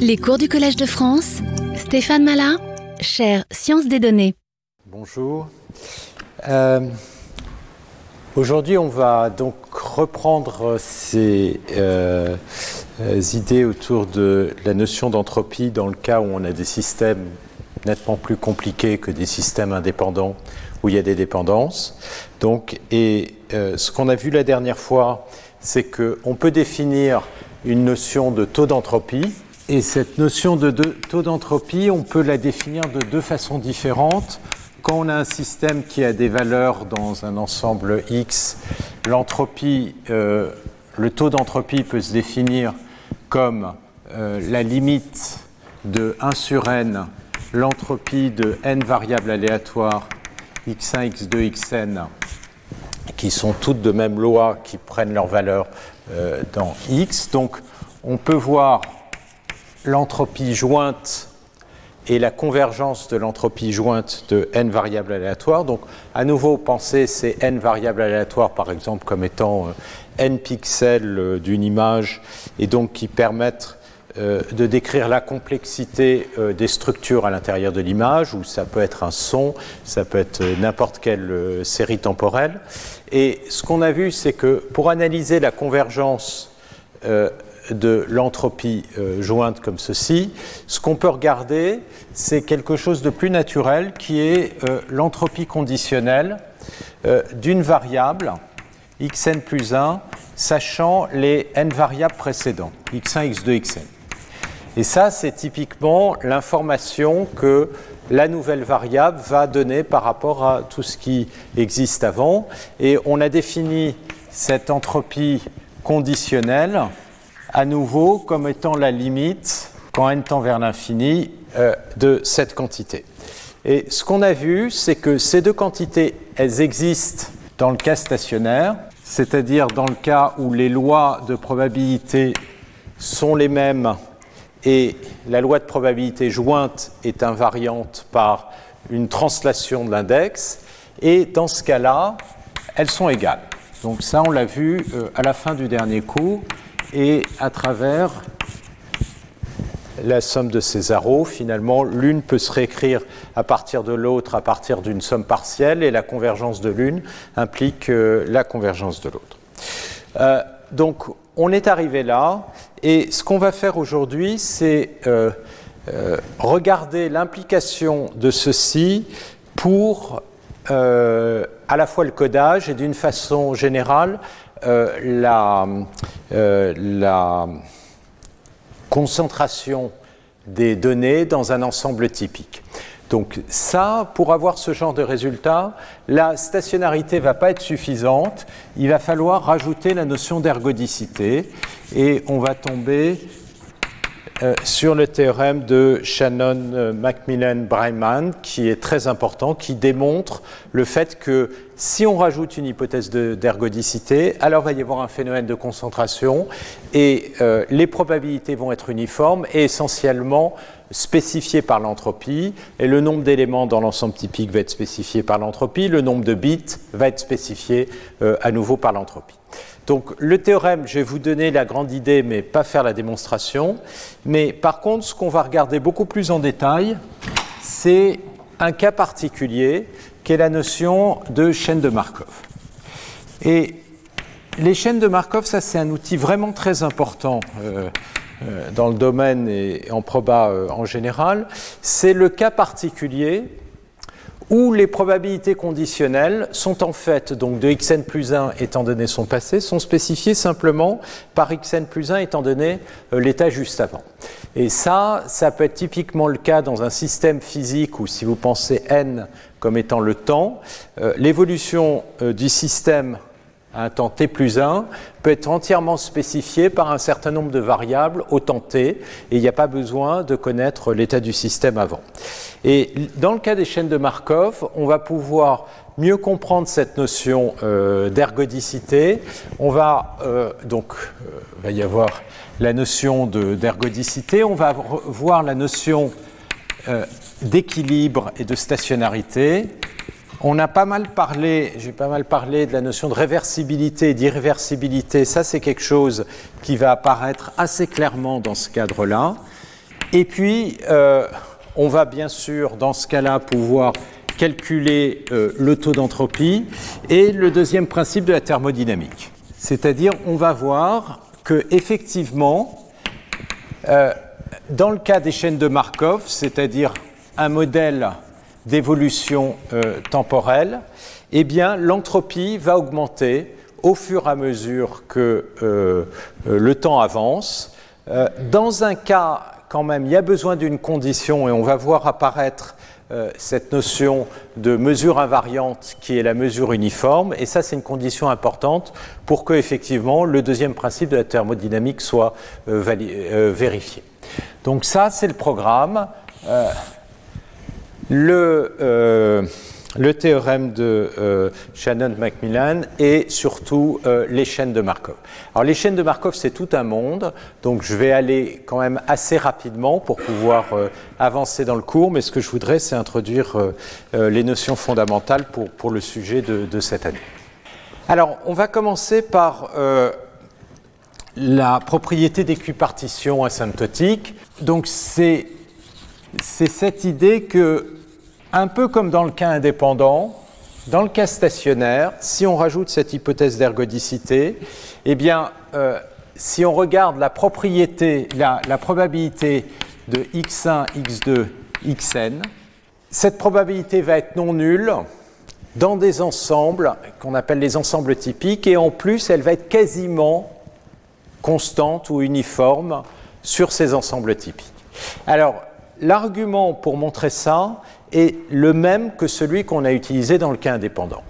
Les cours du Collège de France, Stéphane Malin, chaire Sciences des données. Bonjour. Euh, Aujourd'hui, on va donc reprendre ces euh, idées autour de la notion d'entropie dans le cas où on a des systèmes nettement plus compliqués que des systèmes indépendants où il y a des dépendances. Donc, et euh, ce qu'on a vu la dernière fois, c'est qu'on peut définir une notion de taux d'entropie. Et cette notion de, taux d'entropie, on peut la définir de deux façons différentes. Quand on a un système qui a des valeurs dans un ensemble X, l'entropie, euh, le taux d'entropie peut se définir comme euh, la limite de 1 sur n, l'entropie de n variables aléatoires x1, x2, xn, qui sont toutes de même loi, qui prennent leur valeur euh, dans x. Donc on peut voir l'entropie jointe et la convergence de l'entropie jointe de n variables aléatoires. Donc, à nouveau, pensez ces n variables aléatoires, par exemple, comme étant euh, n pixels euh, d'une image, et donc qui permettent euh, de décrire la complexité des structures à l'intérieur de l'image, ou ça peut être un son, ça peut être n'importe quelle série temporelle. Et ce qu'on a vu, c'est que pour analyser la convergence de l'entropie euh, jointe comme ceci, ce qu'on peut regarder, c'est quelque chose de plus naturel qui est euh, l'entropie conditionnelle euh, d'une variable, xn plus 1, sachant les n variables précédents, x1, x2, xn. Et ça, c'est typiquement l'information que la nouvelle variable va donner par rapport à tout ce qui existe avant. Et on a défini cette entropie conditionnelle à nouveau comme étant la limite, quand n tend vers l'infini, euh, de cette quantité. Et ce qu'on a vu, c'est que ces deux quantités, elles existent dans le cas stationnaire, c'est-à-dire dans le cas où les lois de probabilité sont les mêmes et la loi de probabilité jointe est invariante par une translation de l'index, et dans ce cas-là, elles sont égales. Donc ça, on l'a vu euh, à la fin du dernier cours et à travers la somme de ces finalement, l'une peut se réécrire à partir de l'autre à partir d'une somme partielle, et la convergence de l'une implique euh, la convergence de l'autre. Euh, donc, on est arrivé là, et ce qu'on va faire aujourd'hui, c'est euh, regarder l'implication de ceci pour à la fois le codage et d'une façon générale la, euh, la concentration des données dans un ensemble typique. Donc ça, pour avoir ce genre de résultat, la stationnarité ne va pas être suffisante. Il va falloir rajouter la notion d'ergodicité et on va tomber euh, sur le théorème de Shannon euh, Macmillan Breiman, qui est très important, qui démontre le fait que si on rajoute une hypothèse d'ergodicité, alors va y avoir un phénomène de concentration et euh, les probabilités vont être uniformes et essentiellement spécifiées par l'entropie. Et le nombre d'éléments dans l'ensemble typique va être spécifié par l'entropie, le nombre de bits va être spécifié à nouveau par l'entropie. Donc le théorème, je vais vous donner la grande idée, mais pas faire la démonstration. Mais par contre, ce qu'on va regarder beaucoup plus en détail, c'est un cas particulier qui est la notion de chaîne de Markov. Et les chaînes de Markov, ça c'est un outil vraiment très important euh, euh, dans le domaine et en proba euh, en général. C'est le cas particulier où les probabilités conditionnelles sont en fait, donc de xn plus 1 étant donné son passé, sont spécifiées simplement par xn plus 1 étant donné l'état juste avant. Et ça, ça peut être typiquement le cas dans un système physique où si vous pensez n comme étant le temps, euh, l'évolution euh, du système un temps t plus 1 peut être entièrement spécifié par un certain nombre de variables au temps t, et il n'y a pas besoin de connaître l'état du système avant. Et dans le cas des chaînes de Markov, on va pouvoir mieux comprendre cette notion euh, d'ergodicité. On va donc euh, va y avoir la notion d'ergodicité, on va voir la notion d'équilibre et de stationnarité. On a pas mal parlé, j'ai pas mal parlé de la notion de réversibilité et d'irréversibilité. Ça, c'est quelque chose qui va apparaître assez clairement dans ce cadre-là. Et puis, euh, on va bien sûr, dans ce cas-là, pouvoir calculer euh, le taux d'entropie et le deuxième principe de la thermodynamique. C'est-à-dire, on va voir que effectivement, euh, dans le cas des chaînes de Markov, c'est-à-dire un modèle d'évolution euh, temporelle, eh bien, l'entropie va augmenter au fur et à mesure que euh, euh, le temps avance. dans un cas, quand même, il y a besoin d'une condition, et on va voir apparaître cette notion de mesure invariante qui est la mesure uniforme, et ça c'est une condition importante pour que effectivement le deuxième principe de la thermodynamique soit vérifié. Donc ça c'est le programme le, euh, le théorème de euh, Shannon-Macmillan et surtout euh, les chaînes de Markov. Alors les chaînes de Markov, c'est tout un monde, donc je vais aller quand même assez rapidement pour pouvoir avancer dans le cours, mais ce que je voudrais, c'est introduire les notions fondamentales pour, pour le sujet de, de, cette année. Alors, on va commencer par la propriété d'équipartition asymptotique. Donc, c'est cette idée que un peu comme dans le cas indépendant, dans le cas stationnaire, si on rajoute cette hypothèse d'ergodicité, eh bien, euh, si on regarde la propriété, la, probabilité de x1, x2, xn, cette probabilité va être non nulle dans des ensembles qu'on appelle les ensembles typiques, et en plus, elle va être quasiment constante ou uniforme sur ces ensembles typiques. Alors, l'argument pour montrer ça, est le même que celui qu'on a utilisé dans le cas indépendant.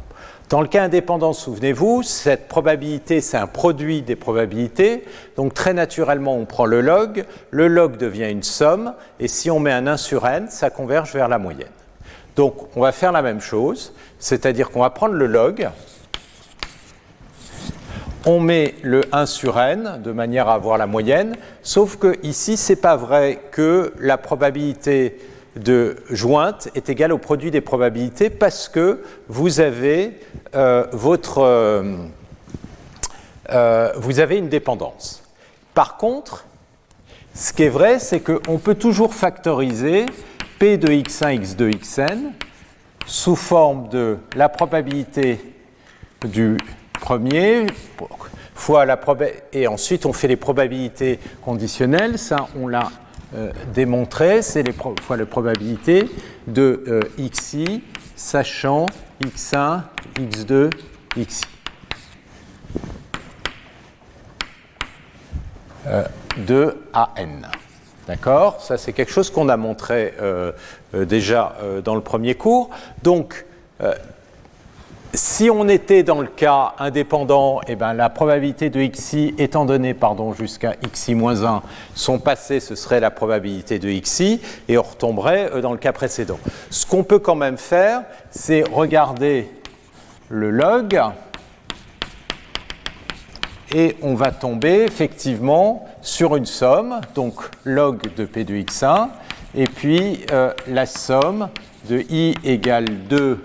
Dans le cas indépendant, souvenez-vous, cette probabilité, c'est un produit des probabilités. Donc très naturellement, on prend le log, le log devient une somme, et si on met un 1 sur n, ça converge vers la moyenne. Donc on va faire la même chose, c'est-à-dire qu'on va prendre le log, on met le 1 sur n de manière à avoir la moyenne, sauf que ici, c'est pas vrai que la probabilité de jointe est égal au produit des probabilités parce que vous avez euh, euh, euh, une dépendance. Par contre, ce qui est vrai, c'est qu'on peut toujours factoriser P de x1, x2, xn sous forme de la probabilité du premier fois et ensuite on fait les probabilités conditionnelles, ça on l'a euh, démontrer, c'est les fois la probabilité de euh, xi sachant x1, x2, xi. Euh, de AN. D'accord? Ça, c'est quelque chose qu'on a montré déjà dans le premier cours. Donc, si on était dans le cas indépendant, eh ben, la probabilité de xi étant donnée jusqu'à xi-1, son passé, ce serait la probabilité de xi, et on retomberait euh, dans le cas précédent. Ce qu'on peut quand même faire, c'est regarder le log, et on va tomber effectivement sur une somme, donc log de p de x1, et puis euh, la somme de i égale 2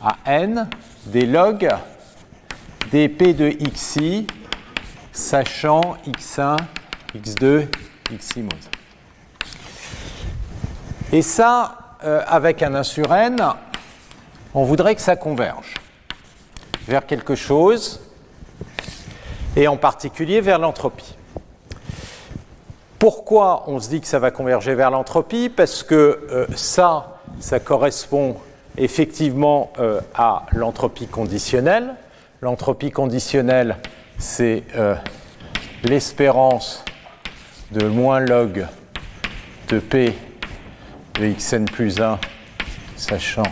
à n des logs des p de xi, sachant x1, x2, xi moins. Et ça, euh, avec un 1 sur n, on voudrait que ça converge vers quelque chose, et en particulier vers l'entropie. Pourquoi on se dit que ça va converger vers l'entropie? Parce que euh, ça, ça correspond effectivement euh, à l'entropie conditionnelle. L'entropie conditionnelle, c'est euh, l'espérance de moins log de P de xn plus 1, sachant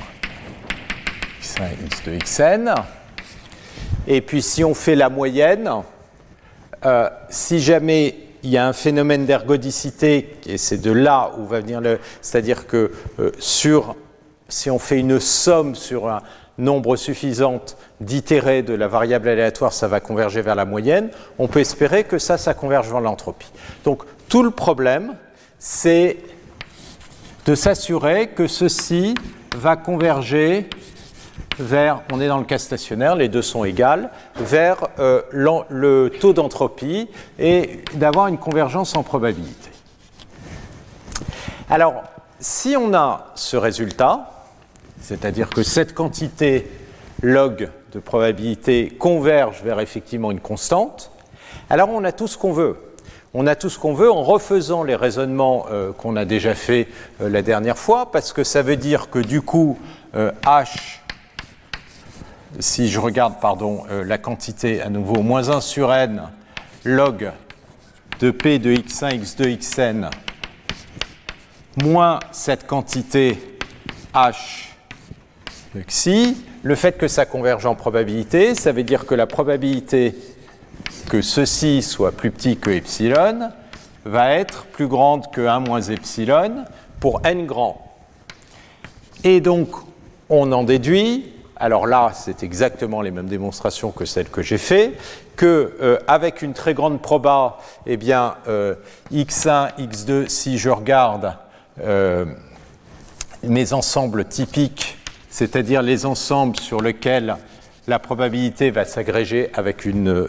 x1 x de xn. Et puis si on fait la moyenne, euh, si jamais il y a un phénomène d'ergodicité, et c'est de là où va venir le. C'est-à-dire que sur si on fait une somme sur un nombre suffisant d'itérés de la variable aléatoire, ça va converger vers la moyenne. On peut espérer que ça, ça converge vers l'entropie. Donc tout le problème, c'est de s'assurer que ceci va converger vers, on est dans le cas stationnaire, les deux sont égales, vers euh, le taux d'entropie et d'avoir une convergence en probabilité. Alors, si on a ce résultat, c'est-à-dire que cette quantité log de probabilité converge vers effectivement une constante, alors on a tout ce qu'on veut. On a tout ce qu'on veut en refaisant les raisonnements euh, qu'on a déjà fait euh, la dernière fois, parce que ça veut dire que du coup, h si je regarde pardon, euh, la quantité à nouveau, moins 1 sur n log de p de x1, x2, xn, moins cette quantité h xi, le fait que ça converge en probabilité, ça veut dire que la probabilité que ceci soit plus petit que epsilon va être plus grande que 1 moins epsilon pour n grand. Et donc, on en déduit alors là, c'est exactement les mêmes démonstrations que celles que j'ai faites, que euh, avec une très grande proba, eh bien, euh, x1, x2, si je regarde euh, mes ensembles typiques, c'est-à-dire les ensembles sur lesquels la probabilité va s'agréger avec une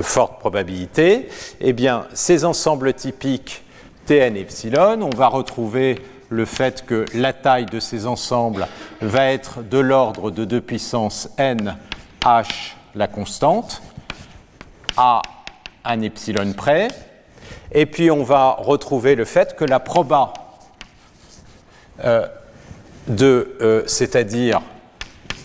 forte probabilité, eh bien, ces ensembles typiques Tn epsilon, on va retrouver le fait que la taille de ces ensembles va être de l'ordre de 2 puissance n h la constante à un epsilon près. Et puis on va retrouver le fait que la proba euh, de, euh, c'est-à-dire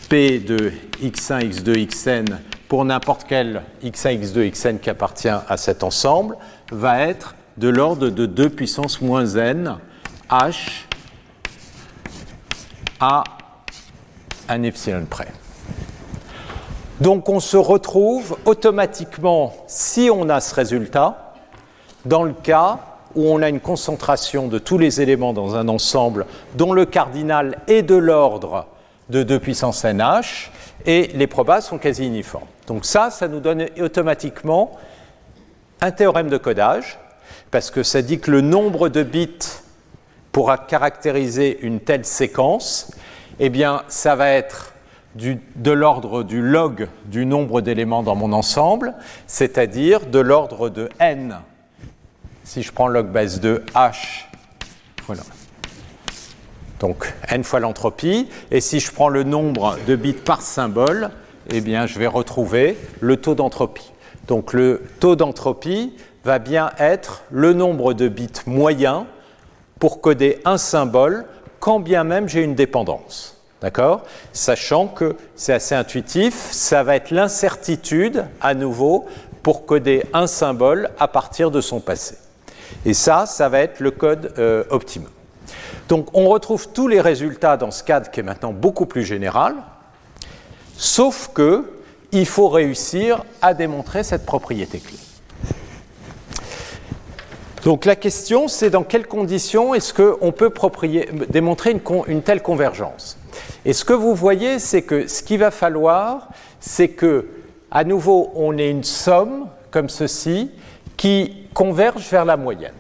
P de x1, x2, xn pour n'importe quel x1, x2, xn qui appartient à cet ensemble va être de l'ordre de 2 puissance moins n h à un epsilon près. Donc on se retrouve automatiquement, si on a ce résultat, dans le cas où on a une concentration de tous les éléments dans un ensemble dont le cardinal est de l'ordre de 2 puissance nh et les probas sont quasi uniformes. Donc ça, ça nous donne automatiquement un théorème de codage, parce que ça dit que le nombre de bits pour caractériser une telle séquence, eh bien, ça va être de l'ordre du log du nombre d'éléments dans mon ensemble, c'est-à-dire de l'ordre de n. Si je prends log base de h, voilà. Donc n fois l'entropie, et si je prends le nombre de bits par symbole, eh bien, je vais retrouver le taux d'entropie. Donc le taux d'entropie va bien être le nombre de bits moyen pour coder un symbole, quand bien même j'ai une dépendance. D'accord? Sachant que c'est assez intuitif, ça va être l'incertitude, à nouveau, pour coder un symbole à partir de son passé. Et ça, ça va être le code euh, optimum. Donc on retrouve tous les résultats dans ce cadre qui est maintenant beaucoup plus général, sauf que il faut réussir à démontrer cette propriété clé. Donc la question, c'est dans quelles conditions est-ce qu'on peut démontrer une, telle convergence? Et ce que vous voyez, c'est que ce qu'il va falloir, c'est que, à nouveau, on ait une somme comme ceci qui converge vers la moyenne.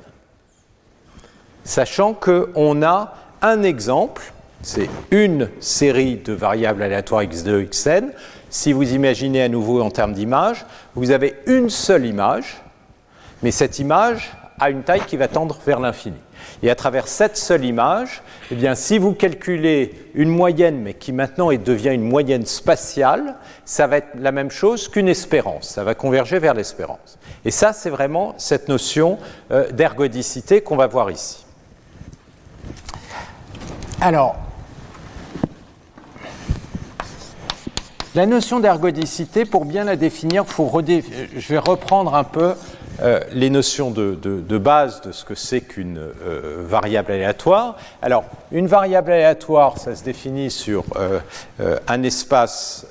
Sachant qu'on a un exemple, c'est une série de variables aléatoires x2, xn. Si vous imaginez à nouveau en termes d'image, vous avez une seule image, mais cette image, à une taille qui va tendre vers l'infini. Et à travers cette seule image, eh bien, si vous calculez une moyenne, mais qui maintenant devient une moyenne spatiale, ça va être la même chose qu'une espérance. Ça va converger vers l'espérance. Et ça, c'est vraiment cette notion euh, d'ergodicité qu'on va voir ici. Alors, la notion d'ergodicité, pour bien la définir, faut je vais reprendre un peu euh, les notions de, base de ce que c'est qu'une euh, variable aléatoire. Alors, une variable aléatoire, ça se définit sur euh, un espace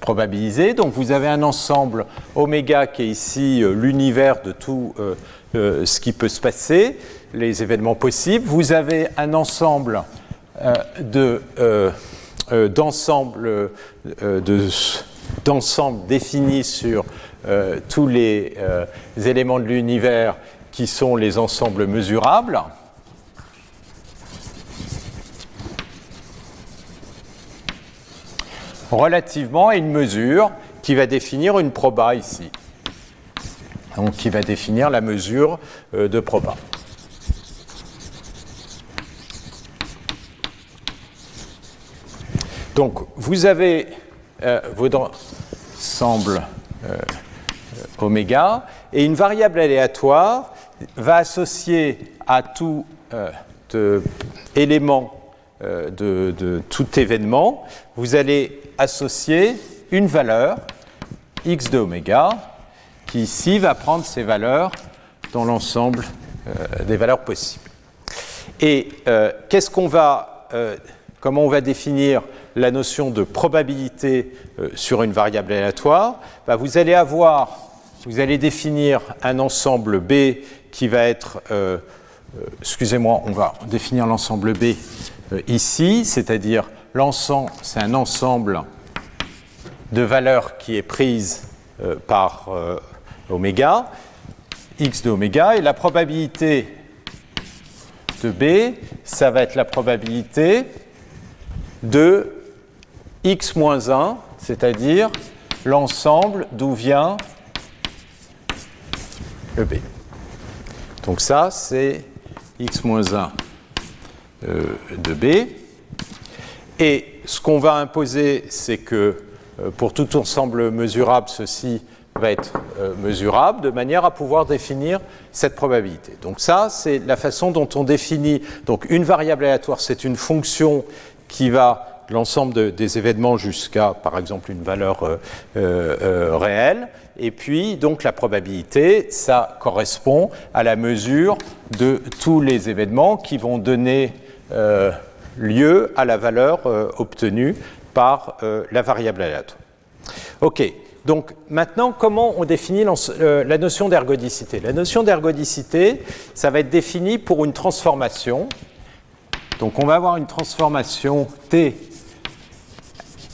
probabilisé. Donc, vous avez un ensemble oméga qui est ici l'univers de tout ce qui peut se passer, les événements possibles. Vous avez un ensemble d'ensemble d'ensemble sur tous les euh, éléments de l'univers qui sont les ensembles mesurables. relativement à une mesure qui va définir une proba ici. Donc qui va définir la mesure euh, de proba. Donc vous avez euh, votre ensemble euh, oméga et une variable aléatoire va associer à tout élément de, de, tout événement, vous allez associer une valeur x de oméga qui ici va prendre ces valeurs dans l'ensemble euh, des valeurs possibles. Et euh, qu'est-ce qu'on va, euh, comment on va définir la notion de probabilité sur une variable aléatoire bah, Vous allez avoir, vous allez définir un ensemble B qui va être, excusez-moi, on va définir l'ensemble B ici, c'est-à-dire l'ensemble, c'est un ensemble de valeurs qui est prise par oméga, x de oméga, et la probabilité de B, ça va être la probabilité de x moins 1, c'est-à-dire l'ensemble d'où vient le B. Donc ça, c'est x moins 1 euh, de B. Et ce qu'on va imposer, c'est que euh, pour tout ensemble mesurable, ceci va être euh, mesurable de manière à pouvoir définir cette probabilité. Donc ça, c'est la façon dont on définit. Donc une variable aléatoire, c'est une fonction qui va l'ensemble des événements jusqu'à, par exemple, une valeur euh, euh, réelle. Et puis, donc, la probabilité, ça correspond à la mesure de tous les événements qui vont donner lieu à la valeur obtenue par la variable aléatoire. OK. Donc maintenant, comment on définit euh, la notion d'ergodicité? La notion d'ergodicité, ça va être défini pour une transformation. Donc on va avoir une transformation T.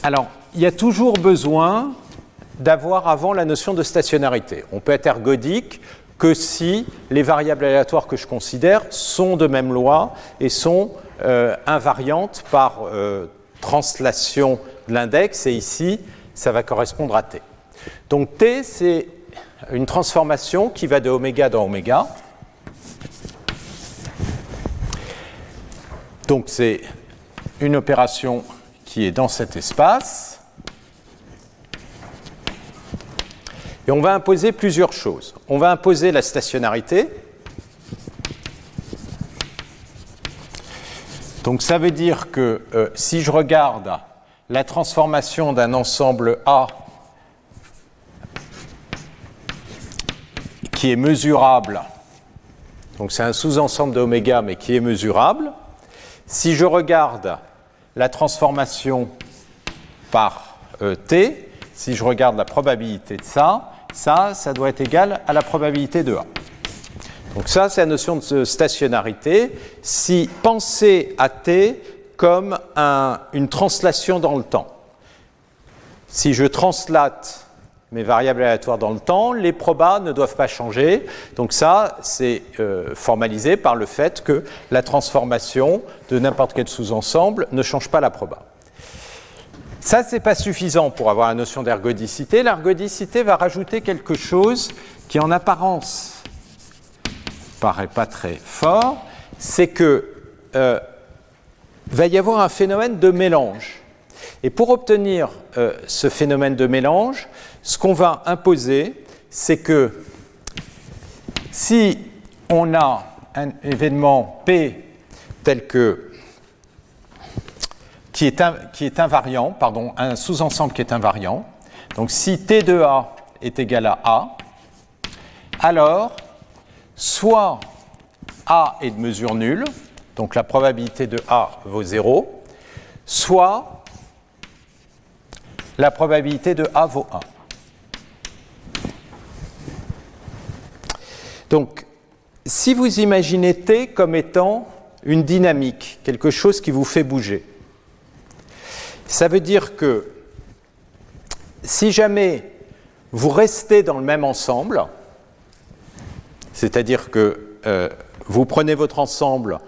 Alors, il y a toujours besoin d'avoir avant la notion de stationnarité. On peut être ergodique que si les variables aléatoires que je considère sont de même loi et sont euh, invariantes par euh, translation de l'index, et ici, ça va correspondre à T. Donc T, c'est une transformation qui va de oméga dans oméga. Donc c'est une opération qui est dans cet espace. Et on va imposer plusieurs choses. On va imposer la stationnarité. Donc ça veut dire que euh, si je regarde la transformation d'un ensemble A qui est mesurable, donc c'est un sous-ensemble d'oméga mais qui est mesurable, si je regarde la transformation par euh, t, si je regarde la probabilité de ça, ça, ça doit être égal à la probabilité de A. Donc ça, c'est la notion de stationnarité. Si pensez à t comme une translation dans le temps. Si je translate mes variables aléatoires dans le temps, les probas ne doivent pas changer. Donc ça, c'est euh, formalisé par le fait que la transformation de n'importe quel sous-ensemble ne change pas la proba. Ça, c'est pas suffisant pour avoir la notion d'ergodicité. L'ergodicité va rajouter quelque chose qui, en apparence, paraît pas très fort, c'est que euh, va y avoir un phénomène de mélange. Et pour obtenir euh, ce phénomène de mélange, ce qu'on va imposer, c'est que si on a un événement P tel que qui est, qui est invariant, pardon, un sous-ensemble qui est invariant, donc si T de A est égal à A, alors soit A est de mesure nulle, donc la probabilité de A vaut 0, soit la probabilité de A vaut 1. Donc, si vous imaginez T comme étant une dynamique, quelque chose qui vous fait bouger, ça veut dire que si jamais vous restez dans le même ensemble, c'est-à-dire que euh, vous prenez votre ensemble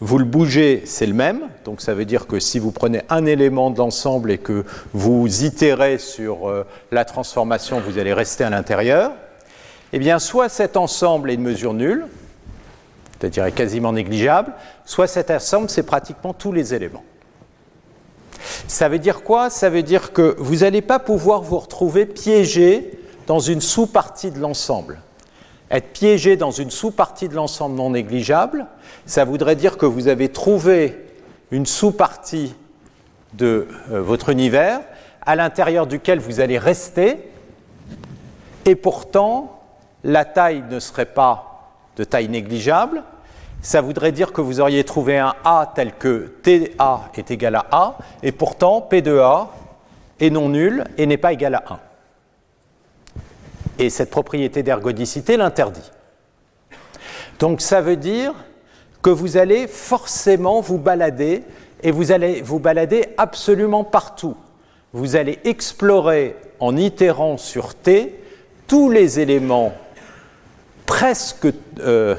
vous le bougez, c'est le même. Donc ça veut dire que si vous prenez un élément de l'ensemble et que vous itérez sur euh, la transformation, vous allez rester à l'intérieur. Eh bien, soit cet ensemble est de mesure nulle, c'est-à-dire est quasiment négligeable, soit cet ensemble, c'est pratiquement tous les éléments. Ça veut dire quoi? Ça veut dire que vous n'allez pas pouvoir vous retrouver piégé dans une sous-partie de l'ensemble. Être piégé dans une sous-partie de l'ensemble non négligeable, ça voudrait dire que vous avez trouvé une sous-partie de euh, votre univers à l'intérieur duquel vous allez rester, et pourtant la taille ne serait pas de taille négligeable. Ça voudrait dire que vous auriez trouvé un A tel que TA est égal à A, et pourtant P de A est non nul et n'est pas égal à 1. Et cette propriété d'ergodicité l'interdit. Donc ça veut dire que vous allez forcément vous balader, et vous allez vous balader absolument partout. Vous allez explorer en itérant sur T tous les éléments, presque, euh,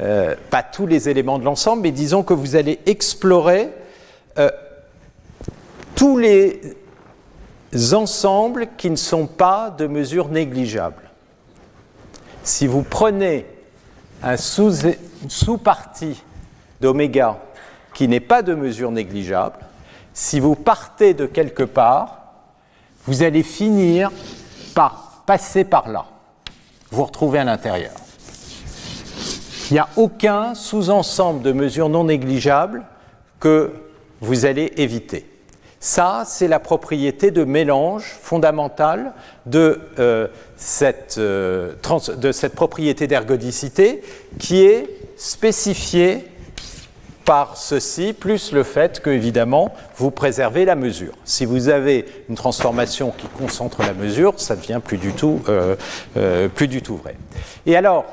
euh, pas tous les éléments de l'ensemble, mais disons que vous allez explorer euh, tous les ensembles qui ne sont pas de mesure négligeable. Si vous prenez un sous, sous-partie d'oméga qui n'est pas de mesure négligeable, si vous partez de quelque part, vous allez finir par passer par là, vous retrouvez à l'intérieur. Il n'y a aucun sous-ensemble de mesures non négligeables que vous allez éviter. Ça, c'est la propriété de mélange fondamentale de, euh, euh, de cette propriété d'ergodicité qui est spécifiée par ceci, plus le fait que, évidemment, vous préservez la mesure. Si vous avez une transformation qui concentre la mesure, ça devient plus du tout, euh, plus du tout vrai. Et alors,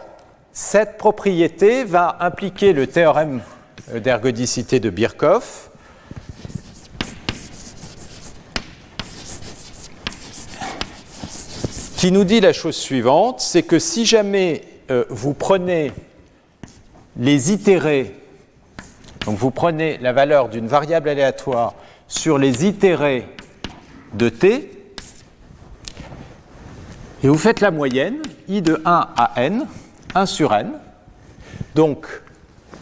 cette propriété va impliquer le théorème d'ergodicité de Birkhoff, qui nous dit la chose suivante, c'est que si jamais euh, vous prenez les itérés, donc vous prenez la valeur d'une variable aléatoire sur les itérés de t, et vous faites la moyenne, i de 1 à n, 1 sur n, donc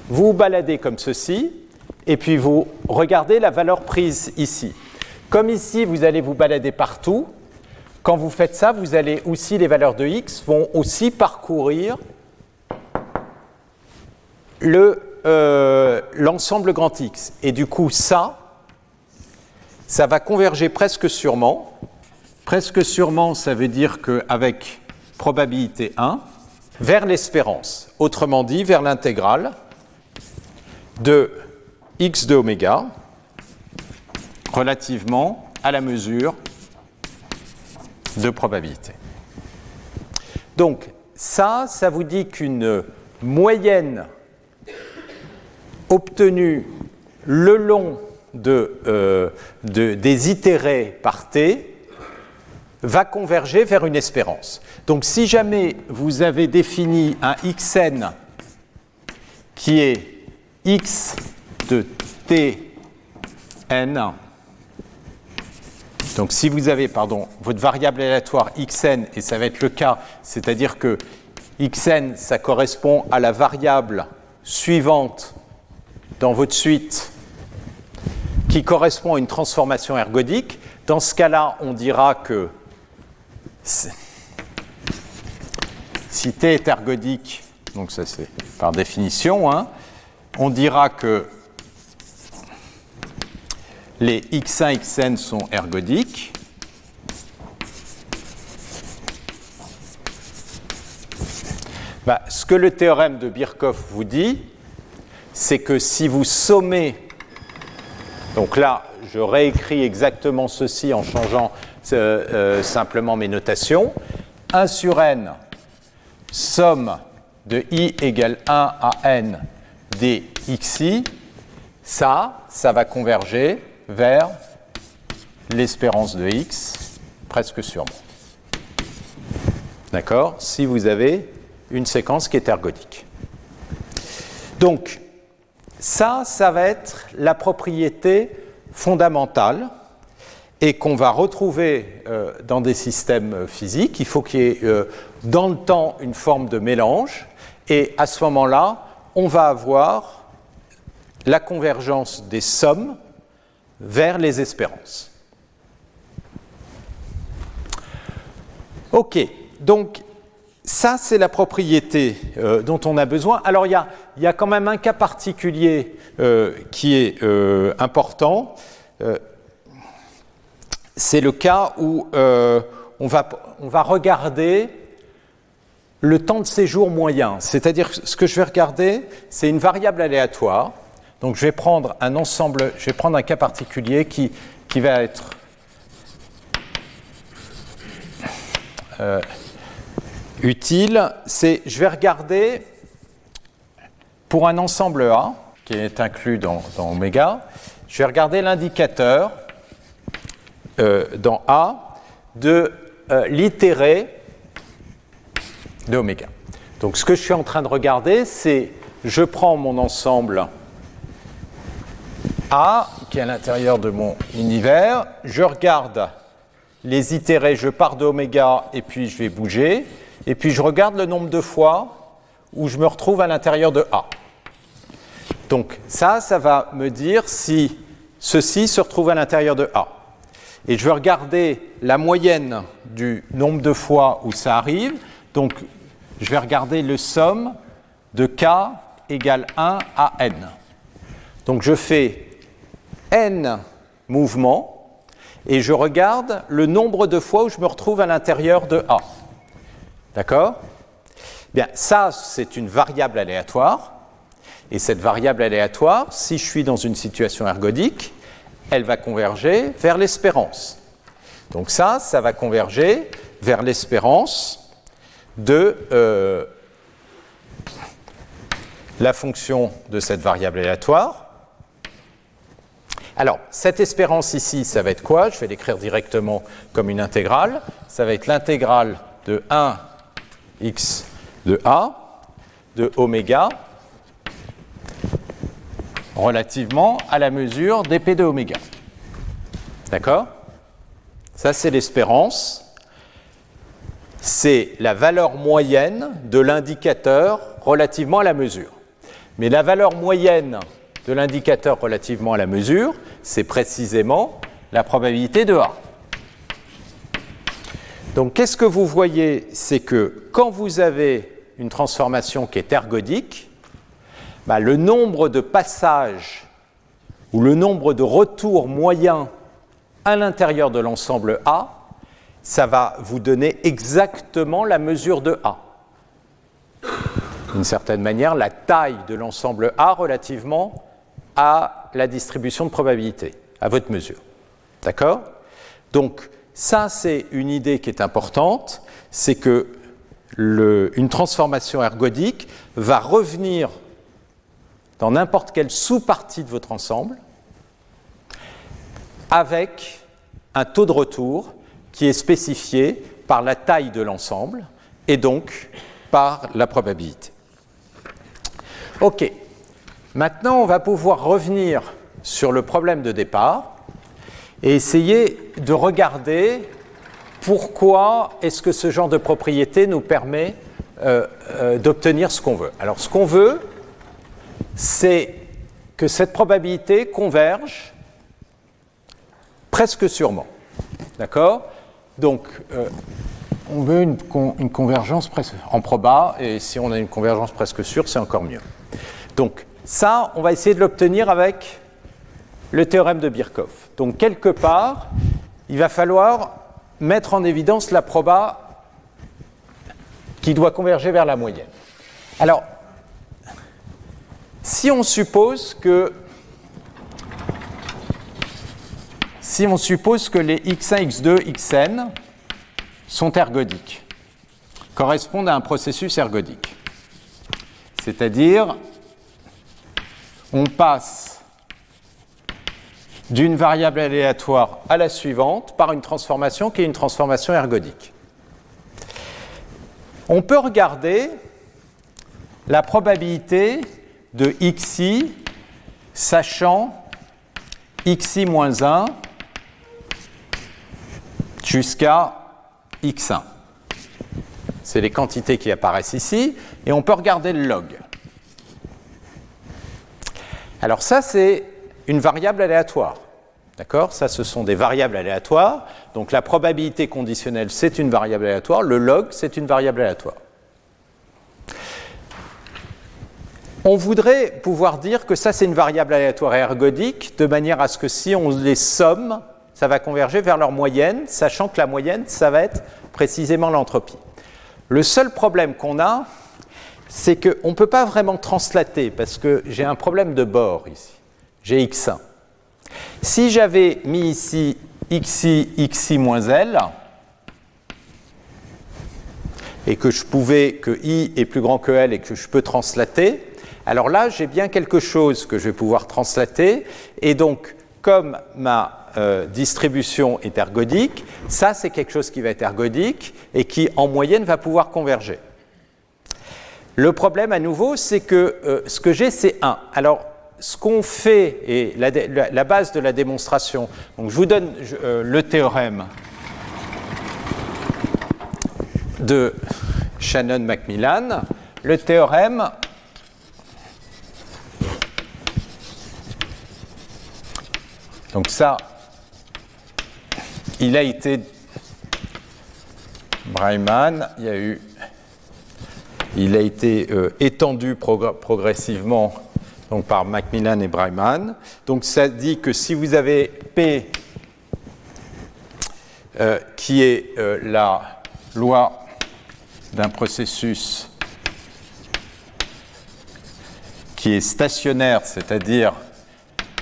vous vous baladez comme ceci, et puis vous regardez la valeur prise ici. Comme ici, vous allez vous balader partout, quand vous faites ça, vous allez aussi, les valeurs de x vont aussi parcourir euh, l'ensemble grand X. Et du coup, ça, ça va converger presque sûrement. Presque sûrement, ça veut dire qu'avec probabilité 1, vers l'espérance. Autrement dit, vers l'intégrale de x de oméga relativement à la mesure de probabilité. Donc ça, ça vous dit qu'une moyenne obtenue le long de, euh, des itérés par t va converger vers une espérance. Donc si jamais vous avez défini un xn qui est x de tn donc si vous avez pardon, votre variable aléatoire xn, et ça va être le cas, c'est-à-dire que xn, ça correspond à la variable suivante dans votre suite qui correspond à une transformation ergodique, dans ce cas-là, on dira que si t est ergodique, donc ça c'est par définition, hein, on dira que les x1, xn sont ergodiques. Bah, ce que le théorème de Birkhoff vous dit, c'est que si vous sommez, donc là, je réécris exactement ceci en changeant euh, euh, simplement mes notations, 1 sur n, somme de i égale 1 à n dxi, ça, ça va converger vers l'espérance de x, presque sûrement. D'accord? Si vous avez une séquence qui est ergodique. Donc, ça, ça va être la propriété fondamentale et qu'on va retrouver euh, dans des systèmes physiques. Il faut qu'il y ait euh, dans le temps une forme de mélange et à ce moment-là, on va avoir la convergence des sommes vers les espérances. Ok, donc ça c'est la propriété euh, dont on a besoin. Alors il y a, quand même un cas particulier euh, qui est euh, important. c'est le cas où on va, on va regarder le temps de séjour moyen. C'est-à-dire ce que je vais regarder, c'est une variable aléatoire. Donc je vais prendre un ensemble, je vais prendre un cas particulier qui, qui va être utile. C'est, je vais regarder pour un ensemble A qui est inclus dans, dans oméga, je vais regarder l'indicateur euh, dans A de euh, l'itéré de oméga. Donc ce que je suis en train de regarder, c'est je prends mon ensemble A, qui est à l'intérieur de mon univers, je regarde les itérés, je pars de oméga et puis je vais bouger, et puis je regarde le nombre de fois où je me retrouve à l'intérieur de A. Donc ça, ça va me dire si ceci se retrouve à l'intérieur de A. Et je vais regarder la moyenne du nombre de fois où ça arrive. Donc je vais regarder le somme de k égale 1 à n. Donc je fais n mouvements et je regarde le nombre de fois où je me retrouve à l'intérieur de A. D'accord? Bien, ça, c'est une variable aléatoire. Et cette variable aléatoire, si je suis dans une situation ergodique, elle va converger vers l'espérance. Donc ça, ça va converger vers l'espérance de euh, la fonction de cette variable aléatoire. Alors, cette espérance ici, ça va être quoi? Je vais l'écrire directement comme une intégrale. Ça va être l'intégrale de 1x de a de oméga relativement à la mesure d'épée de oméga. D'accord? Ça, c'est l'espérance c'est la valeur moyenne de l'indicateur relativement à la mesure. Mais la valeur moyenne de l'indicateur relativement à la mesure, c'est précisément la probabilité de A. Donc qu'est-ce que vous voyez C'est que quand vous avez une transformation qui est ergodique, bah, le nombre de passages ou le nombre de retours moyens à l'intérieur de l'ensemble A ça va vous donner exactement la mesure de A. D'une certaine manière, la taille de l'ensemble A relativement à la distribution de probabilité, à votre mesure. D'accord? Donc, ça, c'est une idée qui est importante, c'est que une transformation ergodique va revenir dans n'importe quelle sous-partie de votre ensemble avec un taux de retour qui est spécifié par la taille de l'ensemble et donc par la probabilité. OK. Maintenant, on va pouvoir revenir sur le problème de départ et essayer de regarder pourquoi est-ce que ce genre de propriété nous permet euh, euh, d'obtenir ce qu'on veut. Alors, ce qu'on veut, c'est que cette probabilité converge presque sûrement. D'accord? Donc, euh, on veut une, convergence presque en proba, et si on a une convergence presque sûre, c'est encore mieux. Donc, ça, on va essayer de l'obtenir avec le théorème de Birkhoff. Donc, quelque part, il va falloir mettre en évidence la proba qui doit converger vers la moyenne. Alors, si on suppose que si on suppose que les x1, x2, xn sont ergodiques, correspondent à un processus ergodique. C'est-à-dire, on passe d'une variable aléatoire à la suivante par une transformation qui est une transformation ergodique. On peut regarder la probabilité de xi sachant xi moins 1 jusqu'à x1. C'est les quantités qui apparaissent ici, et on peut regarder le log. Alors ça, c'est une variable aléatoire. D'accord? Ça, ce sont des variables aléatoires. Donc la probabilité conditionnelle, c'est une variable aléatoire. Le log, c'est une variable aléatoire. On voudrait pouvoir dire que ça, c'est une variable aléatoire ergodique, de manière à ce que si on les somme, ça va converger vers leur moyenne, sachant que la moyenne, ça va être précisément l'entropie. Le seul problème qu'on a, c'est qu'on ne peut pas vraiment translater, parce que j'ai un problème de bord ici. J'ai x1. Si j'avais mis ici xi, xi moins l, et que je pouvais, que i est plus grand que l et que je peux translater, alors là, j'ai bien quelque chose que je vais pouvoir translater. Et donc, comme ma euh, distribution est ergodique, ça, c'est quelque chose qui va être ergodique et qui, en moyenne, va pouvoir converger. Le problème, à nouveau, c'est que euh, ce que j'ai, c'est 1. Alors, ce qu'on fait, et la, base de la démonstration, je vous donne euh, le théorème de Shannon-Macmillan. Le théorème, Donc ça, il a été Breiman, il, a eu, il a été euh, étendu progressivement donc par Macmillan et Breiman. Donc ça dit que si vous avez P euh, qui est euh, la loi d'un processus qui est stationnaire, c'est-à-dire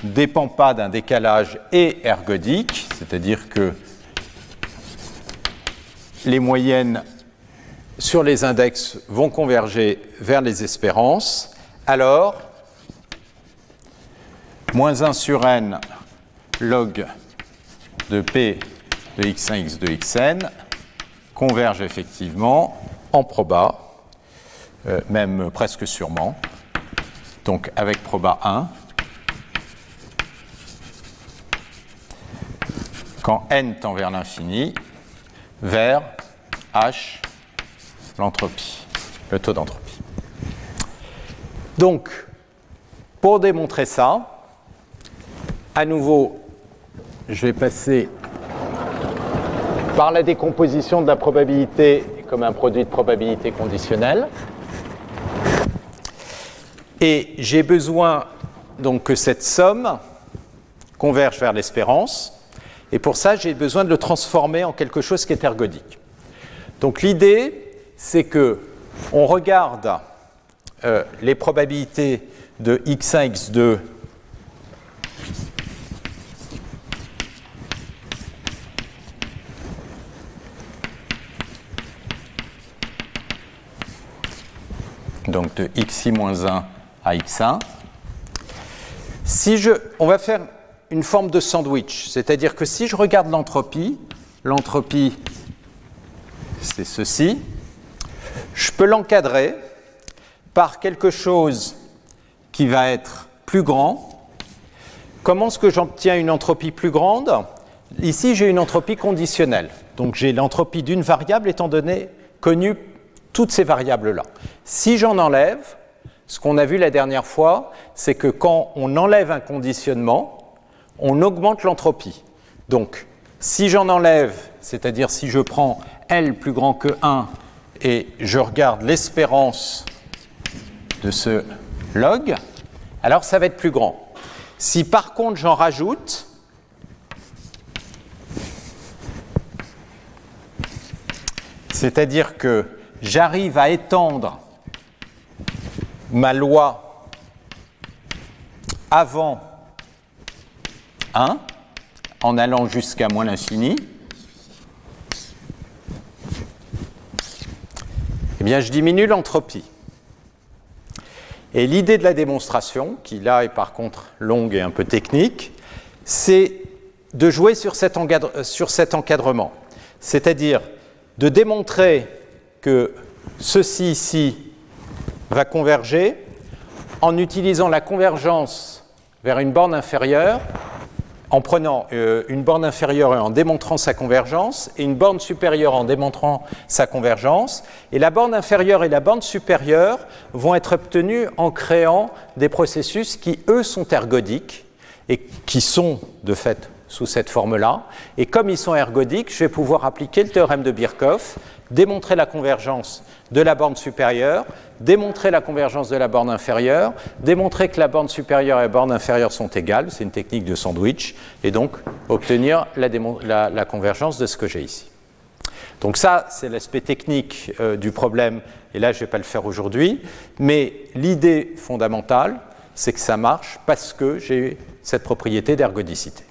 dépend pas d'un décalage et ergodique, c'est-à-dire que les moyennes sur les index vont converger vers les espérances, alors moins 1 sur n log de p de x1, x2, xn converge effectivement en proba, euh, même presque sûrement, donc avec proba 1. quand n tend vers l'infini, vers h, l'entropie, le taux d'entropie. Donc, pour démontrer ça, à nouveau, je vais passer par la décomposition de la probabilité comme un produit de probabilité conditionnelle. Et j'ai besoin donc que cette somme converge vers l'espérance. Et pour ça, j'ai besoin de le transformer en quelque chose qui est ergodique. Donc l'idée, c'est que on regarde euh, les probabilités de x1, x2 donc de xi-1 à x1. Si je, on va faire une forme de sandwich. C'est-à-dire que si je regarde l'entropie, l'entropie, c'est ceci, je peux l'encadrer par quelque chose qui va être plus grand. Comment est-ce que j'obtiens une entropie plus grande? Ici, j'ai une entropie conditionnelle. Donc j'ai l'entropie d'une variable étant donné connu toutes ces variables-là. Si j'en enlève, ce qu'on a vu la dernière fois, c'est que quand on enlève un conditionnement, on augmente l'entropie. Donc, si j'en enlève, c'est-à-dire si je prends L plus grand que 1 et je regarde l'espérance de ce log, alors ça va être plus grand. Si par contre j'en rajoute, c'est-à-dire que j'arrive à étendre ma loi avant en allant jusqu'à moins l'infini, eh bien, je diminue l'entropie. Et l'idée de la démonstration, qui là est par contre longue et un peu technique, c'est de jouer sur cet, sur cet encadrement. C'est-à-dire de démontrer que ceci ici va converger en utilisant la convergence vers une borne inférieure en prenant euh, une borne inférieure et en démontrant sa convergence, et une borne supérieure en démontrant sa convergence. Et la borne inférieure et la borne supérieure vont être obtenues en créant des processus qui, eux, sont ergodiques et qui sont, de fait, sous cette forme-là. Et comme ils sont ergodiques, je vais pouvoir appliquer le théorème de Birkhoff, démontrer la convergence de la borne supérieure, démontrer la convergence de la borne inférieure, démontrer que la borne supérieure et la borne inférieure sont égales, c'est une technique de sandwich, et donc obtenir la, convergence de ce que j'ai ici. Donc ça, c'est l'aspect technique euh, du problème, et là, je ne vais pas le faire aujourd'hui, mais l'idée fondamentale, c'est que ça marche parce que j'ai cette propriété d'ergodicité.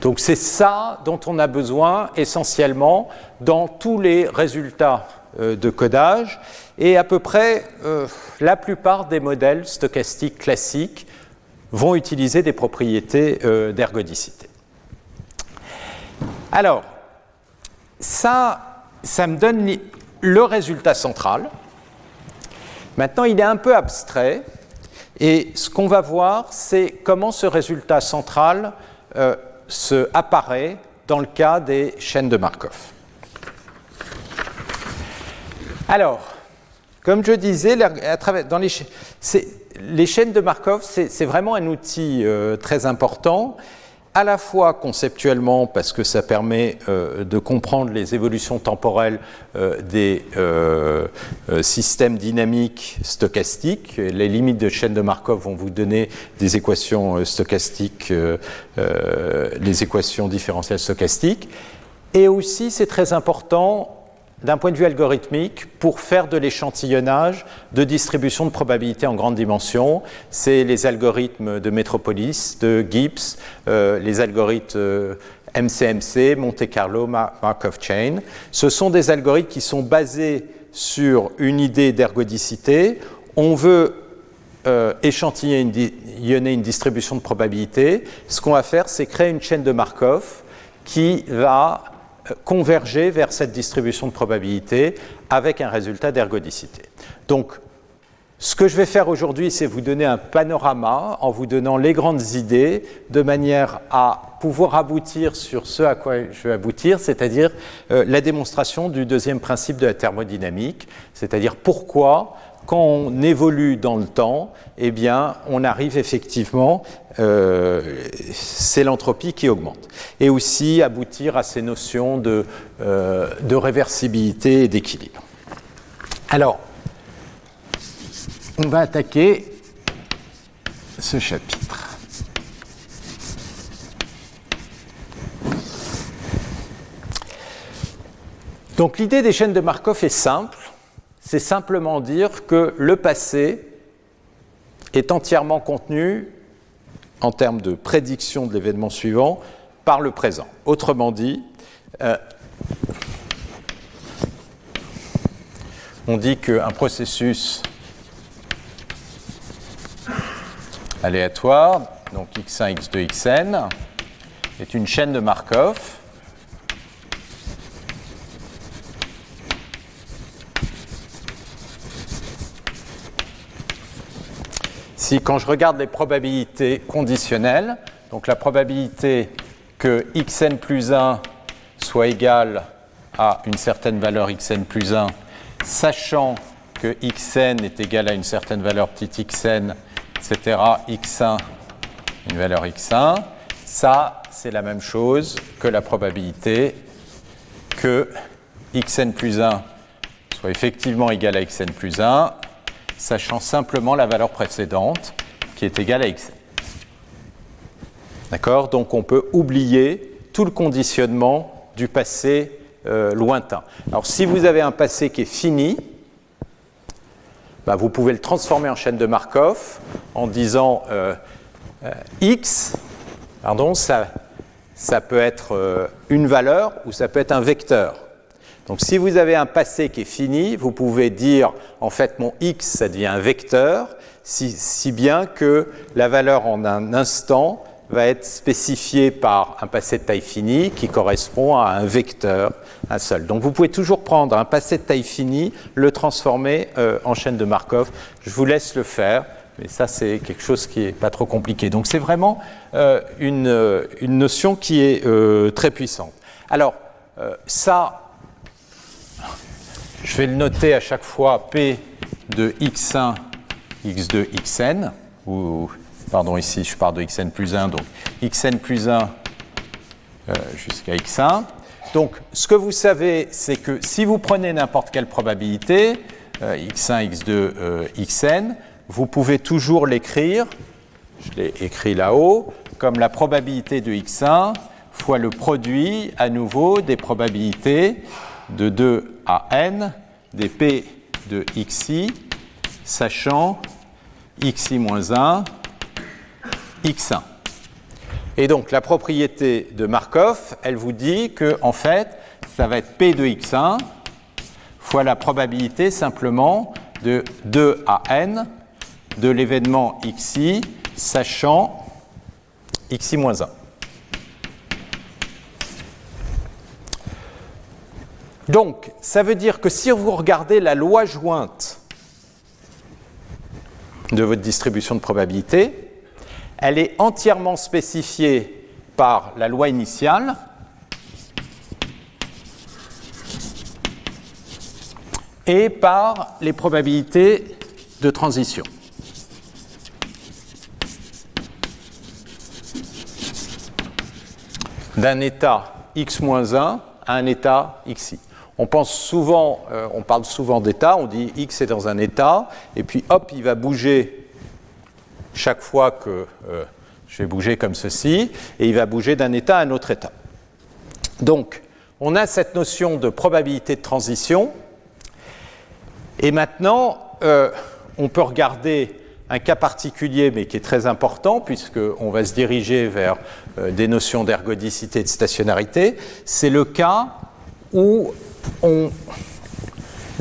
Donc c'est ça dont on a besoin essentiellement dans tous les résultats de codage et à peu près euh, la plupart des modèles stochastiques classiques vont utiliser des propriétés euh, d'ergodicité. Alors, ça, ça me donne le résultat central. Maintenant, il est un peu abstrait et ce qu'on va voir, c'est comment ce résultat central se apparaît dans le cas des chaînes de Markov. Alors, comme je disais, dans les, chaînes de Markov, c'est vraiment un outil euh, très important, à la fois conceptuellement, parce que ça permet euh, de comprendre les évolutions temporelles euh, des systèmes dynamiques stochastiques. Les limites de chaînes de Markov vont vous donner des équations stochastiques, les équations différentielles stochastiques. Et aussi, c'est très important d'un point de vue algorithmique pour faire de l'échantillonnage de distribution de probabilité en grande dimension. C'est les algorithmes de Metropolis, de Gibbs, euh, les algorithmes MCMC, euh, Monte Carlo, Markov Chain. Ce sont des algorithmes qui sont basés sur une idée d'ergodicité. On veut euh, échantillonner une distribution de probabilité. Ce qu'on va faire, c'est créer une chaîne de Markov qui va converger vers cette distribution de probabilité avec un résultat d'ergodicité. Donc, ce que je vais faire aujourd'hui, c'est vous donner un panorama en vous donnant les grandes idées de manière à pouvoir aboutir sur ce à quoi je vais aboutir, c'est-à-dire euh, la démonstration du deuxième principe de la thermodynamique, c'est-à-dire pourquoi quand on évolue dans le temps, eh bien, on arrive effectivement, euh, c'est l'entropie qui augmente. Et aussi aboutir à ces notions euh, de réversibilité et d'équilibre. Alors, on va attaquer ce chapitre. Donc l'idée des chaînes de Markov est simple c'est simplement dire que le passé est entièrement contenu en termes de prédiction de l'événement suivant par le présent. Autrement dit, euh, on dit qu'un processus aléatoire, donc x1, x2, xn, est une chaîne de Markov Si quand je regarde les probabilités conditionnelles, donc la probabilité que xn plus 1 soit égal à une certaine valeur xn plus 1, sachant que xn est égal à une certaine valeur petit xn, etc., x1, une valeur x1, ça, c'est la même chose que la probabilité que xn plus 1 soit effectivement égal à xn plus 1 sachant simplement la valeur précédente qui est égale à x. D'accord? Donc on peut oublier tout le conditionnement du passé euh, lointain. Alors si vous avez un passé qui est fini, bah, vous pouvez le transformer en chaîne de Markov en disant euh, euh, x, pardon, ça, ça peut être une valeur ou ça peut être un vecteur. Donc si vous avez un passé qui est fini, vous pouvez dire en fait mon x ça devient un vecteur, si, bien que la valeur en un instant va être spécifiée par un passé de taille finie qui correspond à un vecteur, un seul. Donc vous pouvez toujours prendre un passé de taille finie, le transformer euh, en chaîne de Markov. Je vous laisse le faire mais ça c'est quelque chose qui n'est pas trop compliqué. Donc c'est vraiment euh, une, une, notion qui est euh, très puissante. Alors ça, je vais le noter à chaque fois P de x1, x2, xn, ou pardon ici je pars de xn plus 1, donc xn plus 1 jusqu'à x1. Donc, ce que vous savez, c'est que si vous prenez n'importe quelle probabilité, x1, x2, xn, vous pouvez toujours l'écrire, je l'ai écrit là-haut, comme la probabilité de x1 fois le produit à nouveau des probabilités de 2 à n des p de xi, sachant xi moins 1, x1. Et donc la propriété de Markov, elle vous dit que en fait, ça va être P de x1 fois la probabilité simplement de 2 à n de l'événement xi, sachant xi moins 1. Donc, ça veut dire que si vous regardez la loi jointe de votre distribution de probabilité, elle est entièrement spécifiée par la loi initiale. et par les probabilités de transition. D'un état x-1 à un état xi. On pense souvent, euh, on parle souvent d'état, on dit x est dans un état, et puis hop, il va bouger chaque fois que euh, je vais bouger comme ceci, et il va bouger d'un état à un autre état. Donc, on a cette notion de probabilité de transition, et maintenant, euh, on peut regarder un cas particulier, mais qui est très important, puisqu'on va se diriger vers des notions d'ergodicité et de stationnarité. C'est le cas où on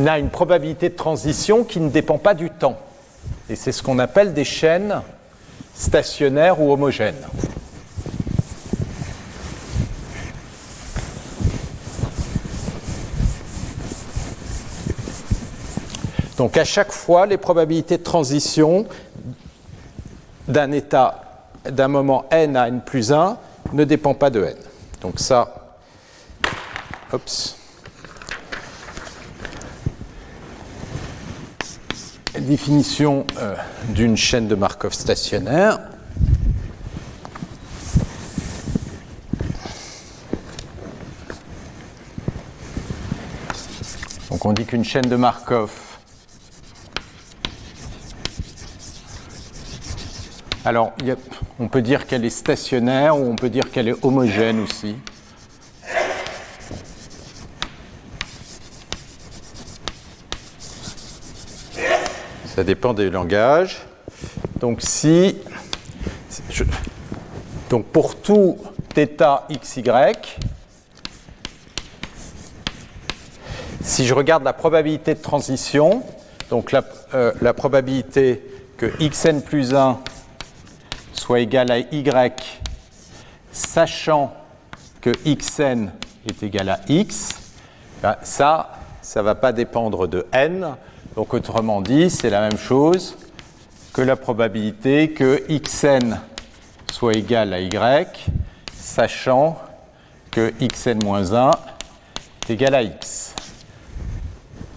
a une probabilité de transition qui ne dépend pas du temps. Et c'est ce qu'on appelle des chaînes stationnaires ou homogènes. Donc à chaque fois, les probabilités de transition d'un état, d'un moment n à n plus 1 ne dépendent pas de n. Donc ça, oups. Définition euh, d'une chaîne de Markov stationnaire. Donc on dit qu'une chaîne de Markov Alors, on peut dire qu'elle est stationnaire ou on peut dire qu'elle est homogène aussi. Ça dépend des langages. Donc si donc pour tout θ xy, si je regarde la probabilité de transition, donc la, euh, probabilité que xn plus 1 soit égal à y, sachant que xn est égal à x, ben ça, ça ne va pas dépendre de n, donc autrement dit, c'est la même chose que la probabilité que xn soit égal à y, sachant que xn moins 1 est égal à x.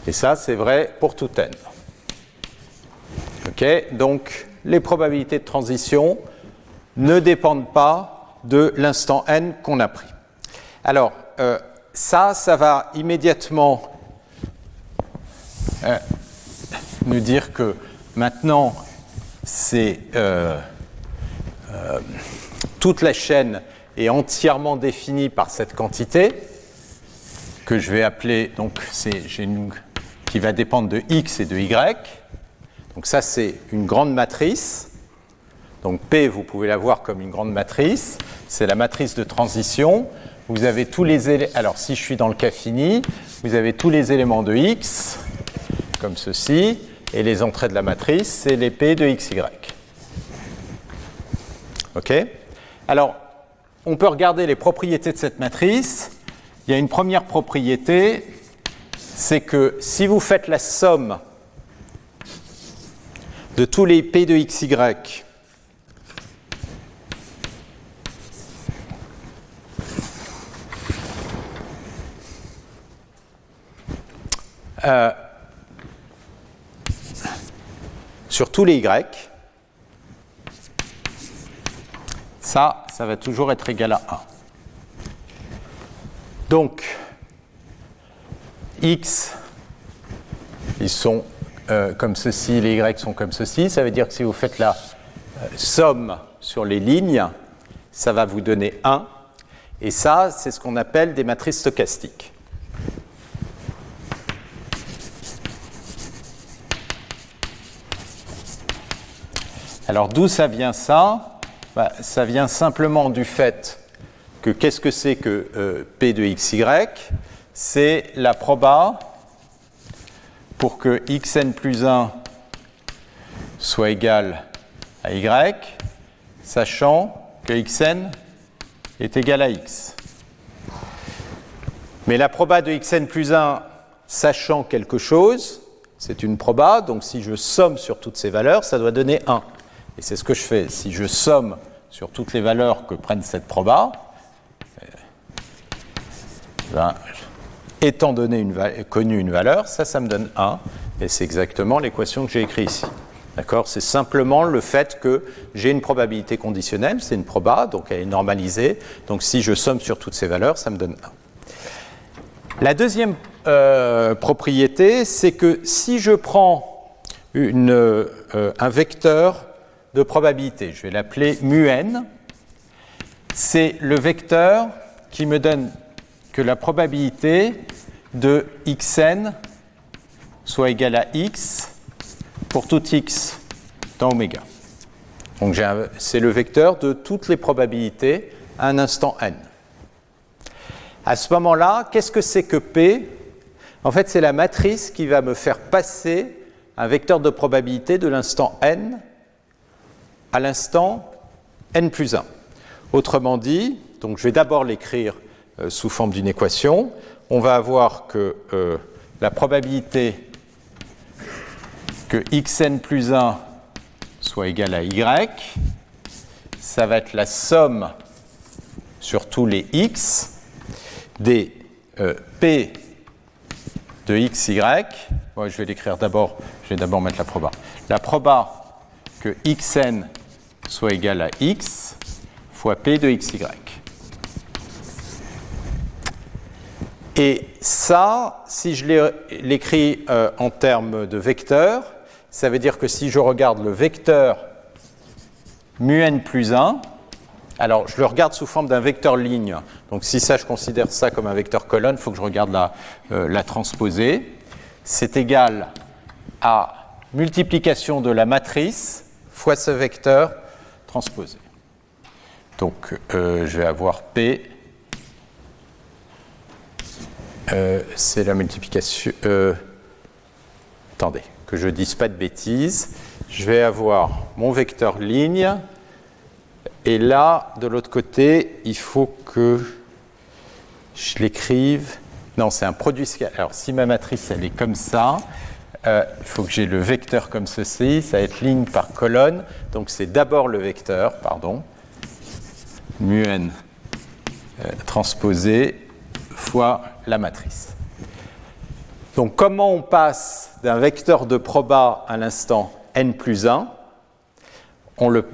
Et ça, c'est vrai pour tout n. Ok, donc les probabilités de transition ne dépendent pas de l'instant n qu'on a pris. Alors, euh, ça, ça va immédiatement euh, nous dire que maintenant, c'est euh, euh, toute la chaîne est entièrement définie par cette quantité que je vais appeler donc c'est qui va dépendre de x et de y. Donc ça c'est une grande matrice. Donc P vous pouvez la voir comme une grande matrice. C'est la matrice de transition. Vous avez tous les éléments. Alors si je suis dans le cas fini, vous avez tous les éléments de x comme ceci et les entrées de la matrice, c'est les P de XY. OK Alors, on peut regarder les propriétés de cette matrice. Il y a une première propriété, c'est que si vous faites la somme de tous les P de XY euh, sur tous les Y, ça, ça va toujours être égal à 1. Donc, X, ils sont euh, comme ceci, les Y sont comme ceci. Ça veut dire que si vous faites la euh, somme sur les lignes, ça va vous donner 1. Et ça, c'est ce qu'on appelle des matrices stochastiques. Alors d'où ça vient ça bah, Ça vient simplement du fait que qu'est-ce que c'est que euh, P de XY C'est la proba pour que xn plus 1 soit égal à y, sachant que xn est égal à x. Mais la proba de xn plus 1 sachant quelque chose, c'est une proba, donc si je somme sur toutes ces valeurs, ça doit donner 1. Et c'est ce que je fais. Si je somme sur toutes les valeurs que prennent cette proba, euh, ben, étant donné une une valeur, ça, ça me donne 1. Et c'est exactement l'équation que j'ai écrite ici. D'accord? C'est simplement le fait que j'ai une probabilité conditionnelle, c'est une proba, donc elle est normalisée. Donc si je somme sur toutes ces valeurs, ça me donne 1. La deuxième euh, propriété, c'est que si je prends euh, un vecteur de probabilité, je vais l'appeler mu n, c'est le vecteur qui me donne que la probabilité de xn soit égale à x pour tout x dans oméga. Donc c'est le vecteur de toutes les probabilités à un instant n. À ce moment-là, qu'est-ce que c'est que P? En fait, c'est la matrice qui va me faire passer un vecteur de probabilité de l'instant n à l'instant n plus 1. Autrement dit, donc je vais d'abord l'écrire euh, sous forme d'une équation, on va avoir que euh, la probabilité que xn plus 1 soit égal à y, ça va être la somme sur tous les x des euh, p de xy. je vais l'écrire d'abord, je vais d'abord mettre la proba. La proba que xn soit égal à x fois p de xy. Et ça, si je l'écris euh, en termes de vecteur, ça veut dire que si je regarde le vecteur mu n plus 1, alors je le regarde sous forme d'un vecteur ligne. Donc si ça, je considère ça comme un vecteur colonne, il faut que je regarde la, euh, la transposée. C'est égal à multiplication de la matrice fois ce vecteur transposé. Donc euh, je vais avoir P euh, c'est la multiplication. Euh, attendez, que je ne dise pas de bêtises. Je vais avoir mon vecteur ligne. Et là, de l'autre côté, il faut que je l'écrive. Non, c'est un produit scalaire. Alors, si ma matrice, elle est comme ça, euh, il faut que j'ai le vecteur comme ceci. Ça va être ligne par colonne. Donc, c'est d'abord le vecteur, pardon, mu n transposé fois la matrice. Donc comment on passe d'un vecteur de proba à l'instant n plus 1 on le...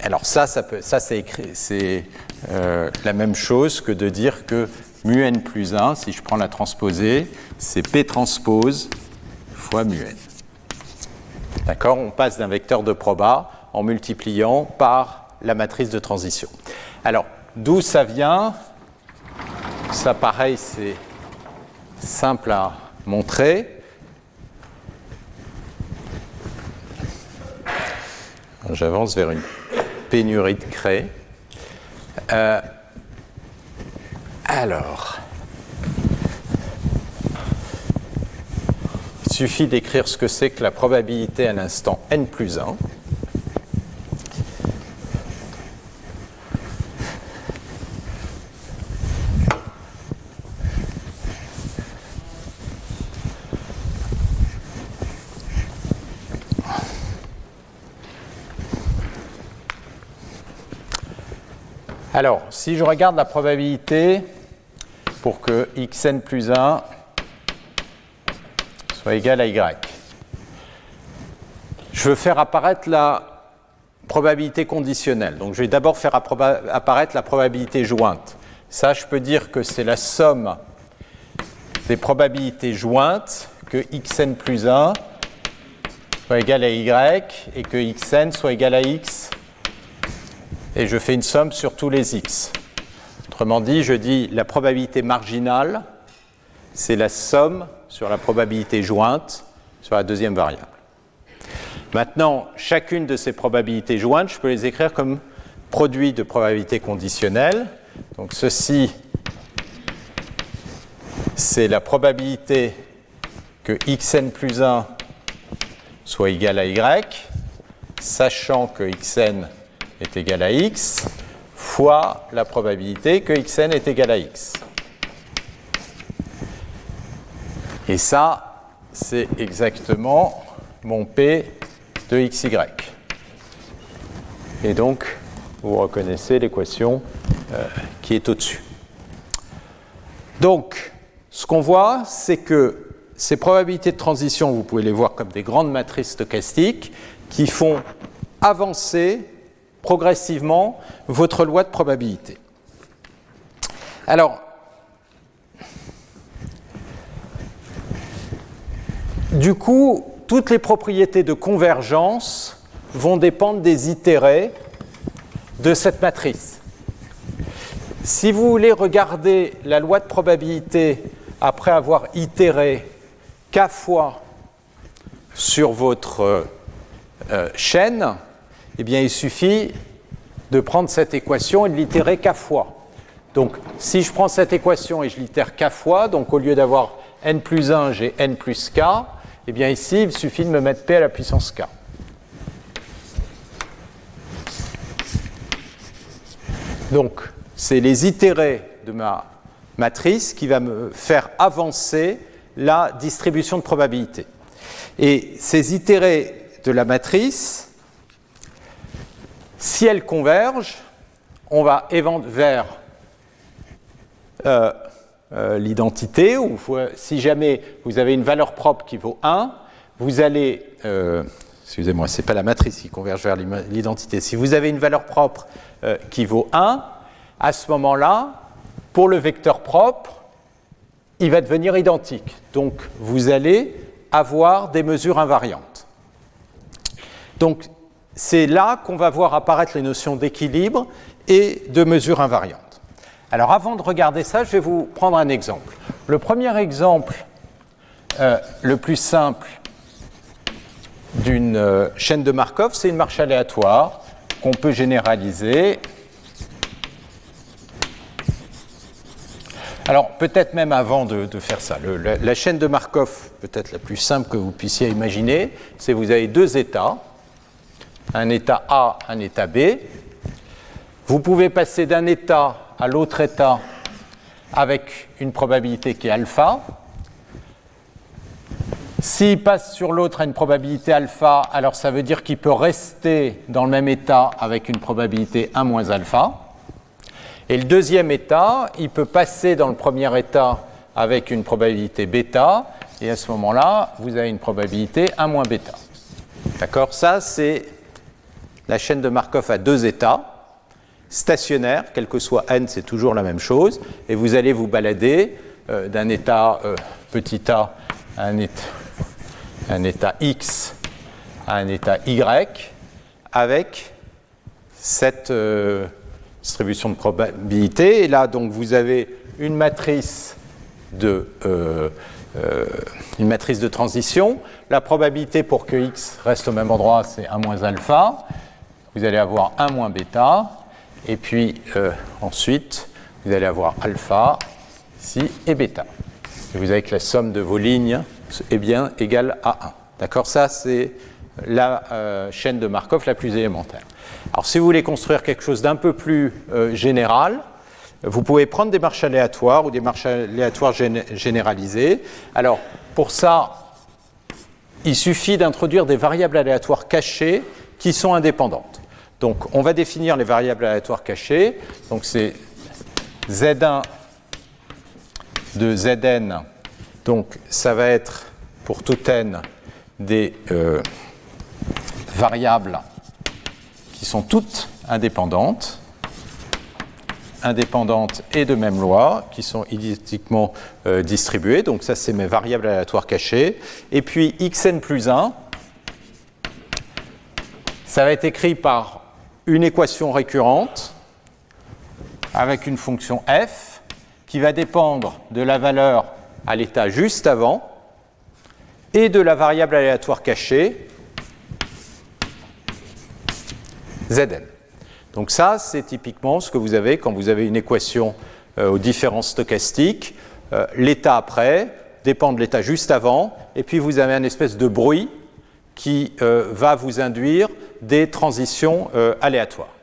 Alors ça, ça, ça c'est, c'est euh, la même chose que de dire que mu n plus 1, si je prends la transposée, c'est p transpose fois mu n. D'accord On passe d'un vecteur de proba en multipliant par la matrice de transition. Alors, d'où ça vient? Ça, pareil, c'est simple à montrer. J'avance vers une pénurie de craie. Euh, alors, suffit d'écrire ce que c'est que la probabilité à l'instant n plus 1. Alors, si je regarde la probabilité pour que xn plus 1 soit égal à y, je veux faire apparaître la probabilité conditionnelle. Donc je vais d'abord faire apparaître la probabilité jointe. Ça, je peux dire que c'est la somme des probabilités jointes que xn plus 1 soit égal à y et que xn soit égal à x. Et je fais une somme sur tous les x. Autrement dit, je dis la probabilité marginale, c'est la somme sur la probabilité jointe sur la deuxième variable. Maintenant, chacune de ces probabilités jointes, je peux les écrire comme produit de probabilité conditionnelle. Donc ceci, c'est la probabilité que xn plus 1 soit égal à y, sachant que xn est égal à x, fois la probabilité que xn est égal à x. Et ça, c'est exactement mon p de xy. Et donc, vous reconnaissez l'équation euh, qui est au-dessus. Donc, ce qu'on voit, c'est que ces probabilités de transition, vous pouvez les voir comme des grandes matrices stochastiques qui font avancer progressivement votre loi de probabilité. Alors, du coup, toutes les propriétés de convergence vont dépendre des itérés de cette matrice. Si vous voulez regarder la loi de probabilité après avoir itéré k fois sur votre euh, euh, chaîne, eh bien, il suffit de prendre cette équation et de l'itérer k fois. Donc, si je prends cette équation et je l'itère k fois, donc au lieu d'avoir n plus 1, j'ai n plus k, eh bien ici, il suffit de me mettre p à la puissance k. Donc, c'est les itérés de ma matrice qui va me faire avancer la distribution de probabilité. Et ces itérés de la matrice, si elles convergent, on va vers euh, euh, l'identité, ou si jamais vous avez une valeur propre qui vaut 1, vous allez, euh, excusez-moi, ce n'est pas la matrice qui converge vers l'identité, si vous avez une valeur propre qui vaut 1, à ce moment-là, pour le vecteur propre, il va devenir identique. Donc vous allez avoir des mesures invariantes. Donc c'est là qu'on va voir apparaître les notions d'équilibre et de mesures invariantes. Alors avant de regarder ça, je vais vous prendre un exemple. Le premier exemple, euh, le plus simple d'une euh, chaîne de Markov, c'est une marche aléatoire qu'on peut généraliser Alors peut-être même avant de, faire ça, la, chaîne de Markov, peut-être la plus simple que vous puissiez imaginer, c'est vous avez deux états, un état A, un état B. Vous pouvez passer d'un état à l'autre état avec une probabilité qui est alpha. S'il passe sur l'autre à une probabilité alpha, alors ça veut dire qu'il peut rester dans le même état avec une probabilité 1 moins alpha. Et le deuxième état, il peut passer dans le premier état avec une probabilité bêta, et à ce moment-là, vous avez une probabilité 1 moins bêta. D'accord? Ça, c'est la chaîne de Markov à deux états, stationnaires, quel que soit n, c'est toujours la même chose, et vous allez vous balader euh, d'un état euh, petit a à un état, x à un état y avec cette euh, distribution de probabilité. Et là, donc, vous avez une matrice de, une matrice de transition. La probabilité pour que x reste au même endroit, c'est 1 moins alpha. Vous allez avoir 1 moins bêta. Et puis euh, ensuite, vous allez avoir alpha ici et bêta. Et vous avez que la somme de vos lignes est bien égale à 1. D'accord? Ça, c'est la chaîne de Markov la plus élémentaire. Alors si vous voulez construire quelque chose d'un peu plus euh, général, vous pouvez prendre des marches aléatoires ou des marches aléatoires généralisées. Alors pour ça, il suffit d'introduire des variables aléatoires cachées qui sont indépendantes. Donc on va définir les variables aléatoires cachées. Donc c'est Z1 de Zn. Donc ça va être pour tout n des euh, variables qui sont toutes indépendantes, indépendantes et de même loi, qui sont identiquement euh, distribuées. Donc ça, c'est mes variables aléatoires cachées. Et puis xn plus 1, ça va être écrit par une équation récurrente avec une fonction f qui va dépendre de la valeur à l'état juste avant et de la variable aléatoire cachée Zn. Donc ça, c'est typiquement ce que vous avez quand vous avez une équation euh, aux différences stochastiques. Euh, l'état après dépend de l'état juste avant, et puis vous avez un espèce de bruit qui euh, va vous induire des transitions aléatoires.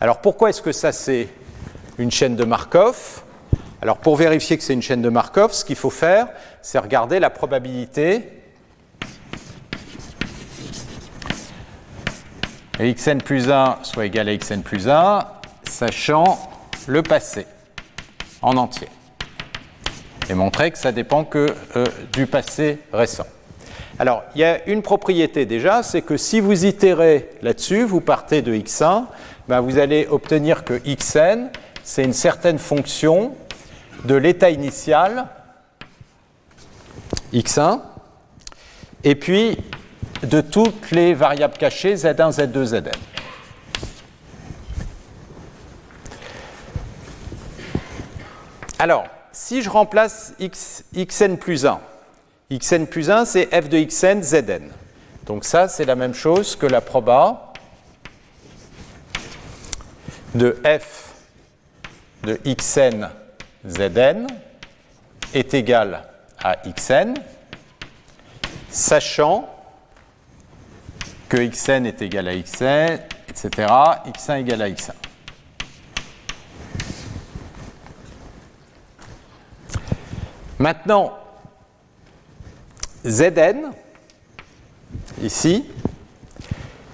Alors pourquoi est-ce que ça c'est une chaîne de Markov? Alors pour vérifier que c'est une chaîne de Markov, ce qu'il faut faire, c'est regarder la probabilité xn plus 1 soit égal à xn plus 1, sachant le passé en entier. Et montrer que ça dépend que euh, du passé récent. Alors, il y a une propriété déjà, c'est que si vous itérez là-dessus, vous partez de x1, ben vous allez obtenir que xn, c'est une certaine fonction de l'état initial x1, et puis de toutes les variables cachées Z1, Z2, Zn. Alors, si je remplace x, xn plus 1, xn plus 1, c'est f de xn, zn. Donc ça, c'est la même chose que la proba de f de xn, zn est égal à xn, sachant que xn est égal à xn, etc. x1 égal à x1. Maintenant, Zn, ici,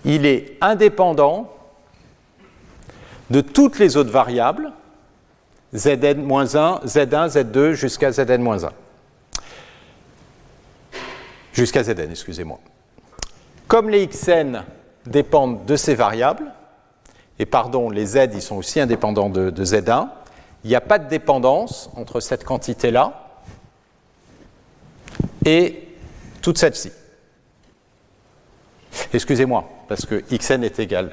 il est indépendant de toutes les autres variables, Zn-1, Z1, Z2 jusqu'à Zn-1. Jusqu'à Zn, excusez-moi. Comme les xn dépendent de ces variables, et pardon, les z ils sont aussi indépendants de, z1, il n'y a pas de dépendance entre cette quantité-là et toute celle-ci. Excusez-moi, parce que xn est égal.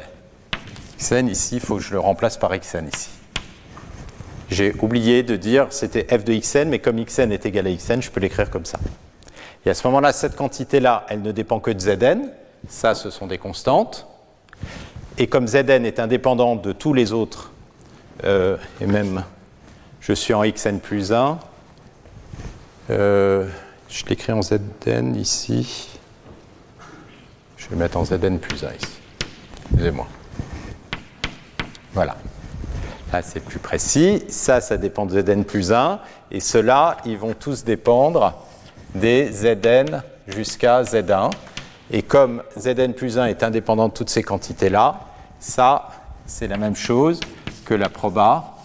xn ici, il faut que je le remplace par xn ici. J'ai oublié de dire c'était f de xn, mais comme xn est égal à xn, je peux l'écrire comme ça. Et à ce moment-là, cette quantité-là, elle ne dépend que de zn, ça, ce sont des constantes. Et comme Zn est indépendant de tous les autres, euh, et même je suis en xn plus 1, euh, je l'écris en Zn ici. Je vais mettre en Zn plus 1 ici. Excusez-moi. Voilà. Là, c'est plus précis. Ça, ça dépend de Zn plus 1. Et ceux-là, ils vont tous dépendre des Zn jusqu'à Z1. Et comme Zn plus 1 est indépendant de toutes ces quantités-là, ça, c'est la même chose que la proba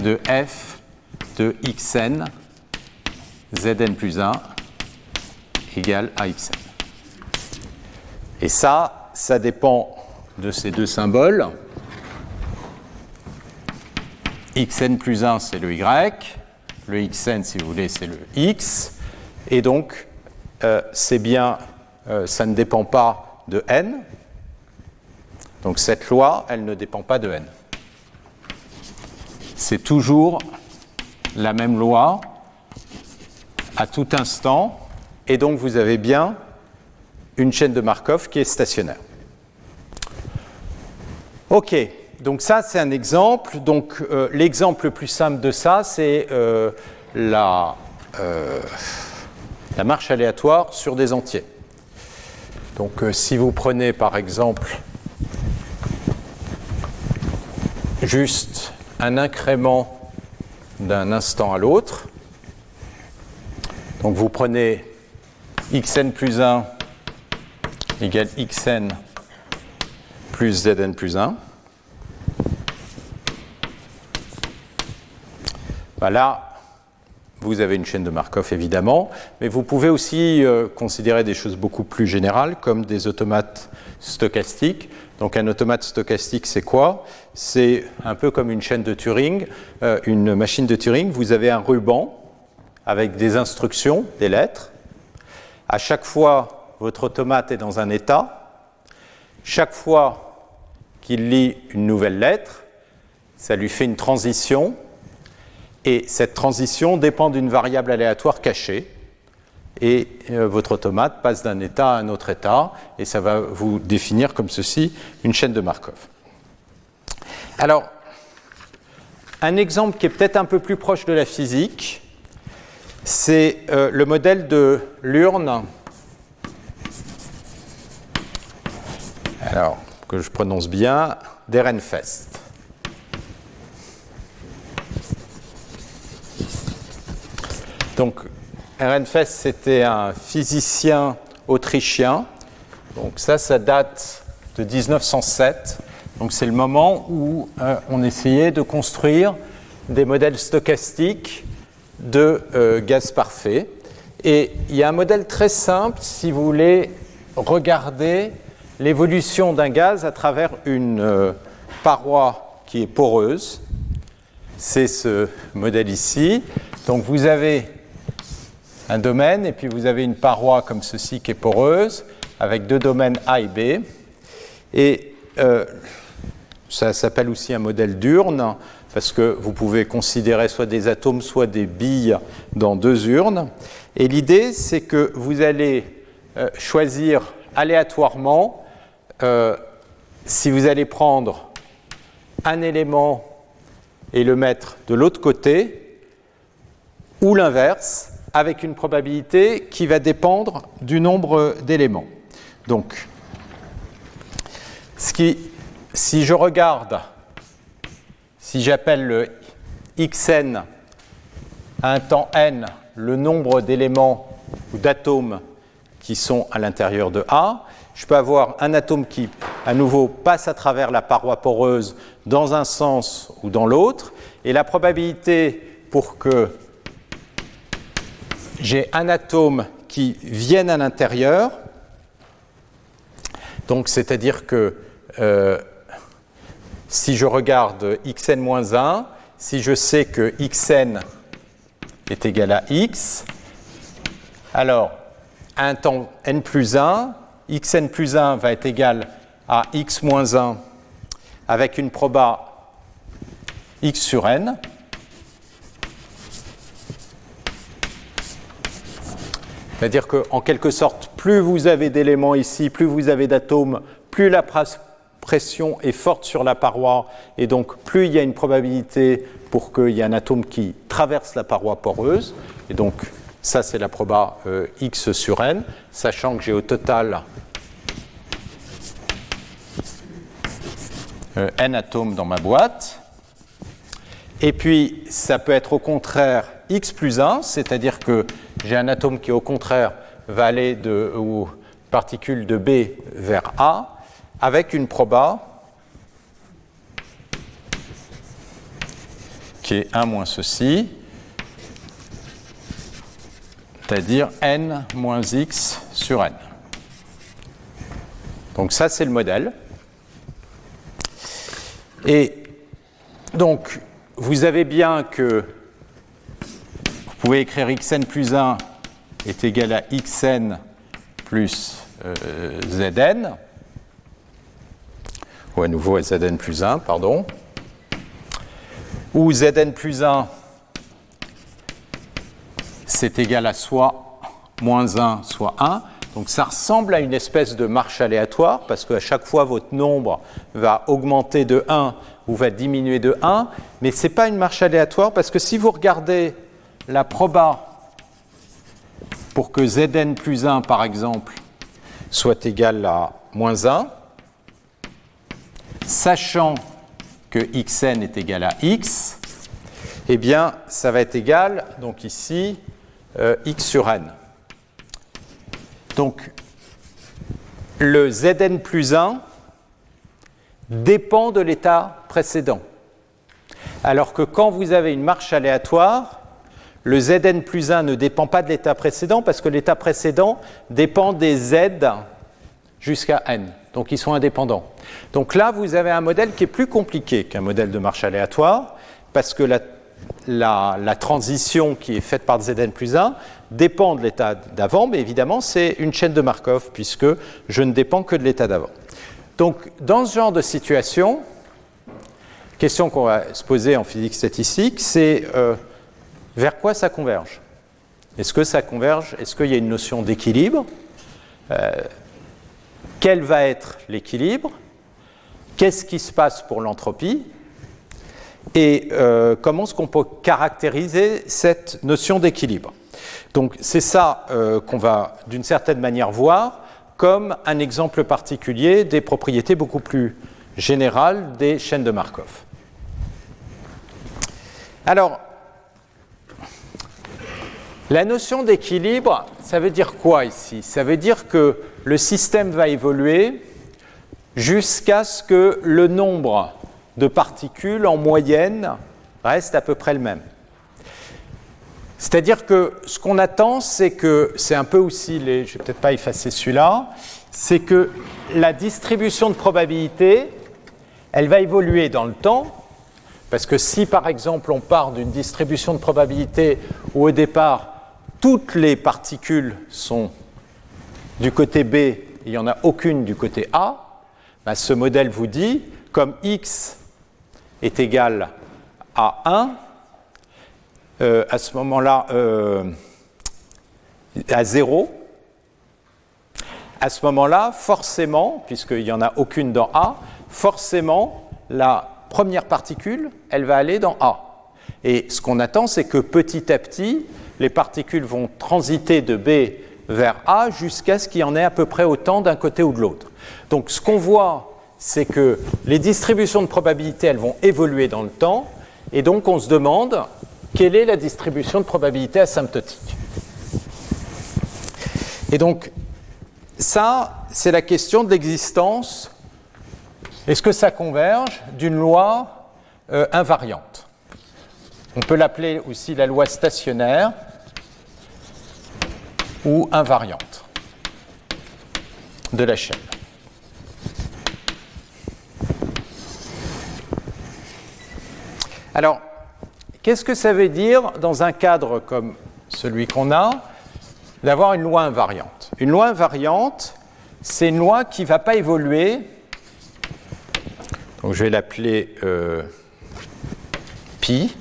de f de xn Zn plus 1 égale à xn. Et ça, ça dépend de ces deux symboles. xn plus 1, c'est le y. Le xn, si vous voulez, c'est le x. Et donc, euh, c'est bien euh, ça ne dépend pas de n. Donc cette loi, elle ne dépend pas de n. C'est toujours la même loi à tout instant, et donc vous avez bien une chaîne de Markov qui est stationnaire. Ok, donc ça c'est un exemple. Donc euh, l'exemple le plus simple de ça, c'est euh, la, la marche aléatoire sur des entiers. Donc euh, si vous prenez par exemple juste un incrément d'un instant à l'autre, donc vous prenez xn plus 1 égale xn plus Zn plus 1. Voilà, vous avez une chaîne de Markov évidemment, mais vous pouvez aussi euh, considérer des choses beaucoup plus générales comme des automates stochastiques. Donc un automate stochastique, c'est quoi? C'est un peu comme une chaîne de Turing, euh, une machine de Turing. Vous avez un ruban avec des instructions, des lettres. À chaque fois, votre automate est dans un état. Chaque fois qu'il lit une nouvelle lettre, ça lui fait une transition et cette transition dépend d'une variable aléatoire cachée. Et euh, votre automate passe d'un état à un autre état, et ça va vous définir comme ceci une chaîne de Markov. Alors, un exemple qui est peut-être un peu plus proche de la physique, c'est euh, le modèle de l'urne. Alors, que je prononce bien, d'Ehrenfest. Donc, Ehrenfest, c'était un physicien autrichien. Donc, ça, ça date de 1907. Donc, c'est le moment où euh, on essayait de construire des modèles stochastiques de euh, gaz parfait. Et il y a un modèle très simple si vous voulez regarder l'évolution d'un gaz à travers une euh, paroi qui est poreuse. C'est ce modèle ici. Donc vous avez un domaine, et puis vous avez une paroi comme ceci qui est poreuse, avec deux domaines A et B. Et euh, ça s'appelle aussi un modèle d'urne, parce que vous pouvez considérer soit des atomes, soit des billes dans deux urnes. Et l'idée, c'est que vous allez euh, choisir aléatoirement euh, si vous allez prendre un élément et le mettre de l'autre côté, ou l'inverse, avec une probabilité qui va dépendre du nombre d'éléments. Donc, ce qui, si je regarde, si j'appelle le xn à un temps n le nombre d'éléments ou d'atomes qui sont à l'intérieur de A, je peux avoir un atome qui, à nouveau, passe à travers la paroi poreuse dans un sens ou dans l'autre, et la probabilité pour que j'ai un atome qui vienne à l'intérieur. Donc, c'est-à-dire que euh, si je regarde xn-1, si je sais que xn est égal à x, alors un temps n plus 1, xn plus 1 va être égal à x moins 1 avec une proba x sur n. C'est-à-dire qu'en quelque sorte, plus vous avez d'éléments ici, plus vous avez d'atomes, plus la pression est forte sur la paroi, et donc plus il y a une probabilité pour qu'il y ait un atome qui traverse la paroi poreuse. Et donc ça, c'est la proba euh, x sur n, sachant que j'ai au total euh, n atomes dans ma boîte. Et puis, ça peut être au contraire x plus 1, c'est-à-dire que j'ai un atome qui, au contraire, va aller de ou particule de B vers A avec une proba qui est 1 moins ceci, c'est-à-dire n moins x sur n. Donc ça, c'est le modèle. Et donc, vous avez bien que vous pouvez écrire xn plus 1 est égal à xn plus euh, zn, ou à nouveau zn plus 1, pardon, ou zn plus 1 c'est égal à soit moins 1, soit 1. Donc ça ressemble à une espèce de marche aléatoire, parce qu'à chaque fois, votre nombre va augmenter de 1 ou va diminuer de 1, mais ce n'est pas une marche aléatoire, parce que si vous regardez la proba pour que Zn plus 1, par exemple, soit égal à moins 1, sachant que xn est égal à x, eh bien, ça va être égal, donc ici, euh, x sur n. Donc, le Zn plus 1 dépend de l'état précédent. Alors que quand vous avez une marche aléatoire, le Zn plus 1 ne dépend pas de l'état précédent parce que l'état précédent dépend des Z jusqu'à n. Donc ils sont indépendants. Donc là, vous avez un modèle qui est plus compliqué qu'un modèle de marche aléatoire parce que la, transition qui est faite par Zn plus 1 dépend de l'état d'avant, mais évidemment, c'est une chaîne de Markov puisque je ne dépends que de l'état d'avant. Donc dans ce genre de situation, question qu'on va se poser en physique statistique, c'est euh, vers quoi ça converge? Est-ce que ça converge? Est-ce qu'il y a une notion d'équilibre? Euh, Quel va être l'équilibre? Qu'est-ce qui se passe pour l'entropie? Et euh, comment est-ce qu'on peut caractériser cette notion d'équilibre? Donc c'est ça qu'on va d'une certaine manière voir comme un exemple particulier des propriétés beaucoup plus générales des chaînes de Markov. Alors, la notion d'équilibre, ça veut dire quoi ici? Ça veut dire que le système va évoluer jusqu'à ce que le nombre de particules en moyenne reste à peu près le même. C'est-à-dire que ce qu'on attend, c'est que, c'est un peu aussi, les, je vais peut-être pas effacer celui-là, c'est que la distribution de probabilité, elle va évoluer dans le temps parce que si par exemple on part d'une distribution de probabilité où au départ toutes les particules sont du côté B il n'y en a aucune du côté A, ben, ce modèle vous dit, comme x est égal à 1, euh, à ce moment-là, euh, à 0, à ce moment-là, forcément, puisqu'il n'y en a aucune dans A, forcément, la première particule, elle va aller dans A. Et ce qu'on attend, c'est que petit à petit, les particules vont transiter de B vers A jusqu'à ce qu'il y en ait à peu près autant d'un côté ou de l'autre. Donc ce qu'on voit, c'est que les distributions de probabilité, elles vont évoluer dans le temps, et donc on se demande quelle est la distribution de probabilité asymptotique. Et donc ça, c'est la question de l'existence est-ce que ça converge d'une loi euh, invariante? On peut l'appeler aussi la loi stationnaire ou invariante de la chaîne. Alors, qu'est-ce que ça veut dire dans un cadre comme celui qu'on a d'avoir une loi invariante? Une loi invariante, c'est une loi qui ne va pas évoluer donc je vais l'appeler euh, pi.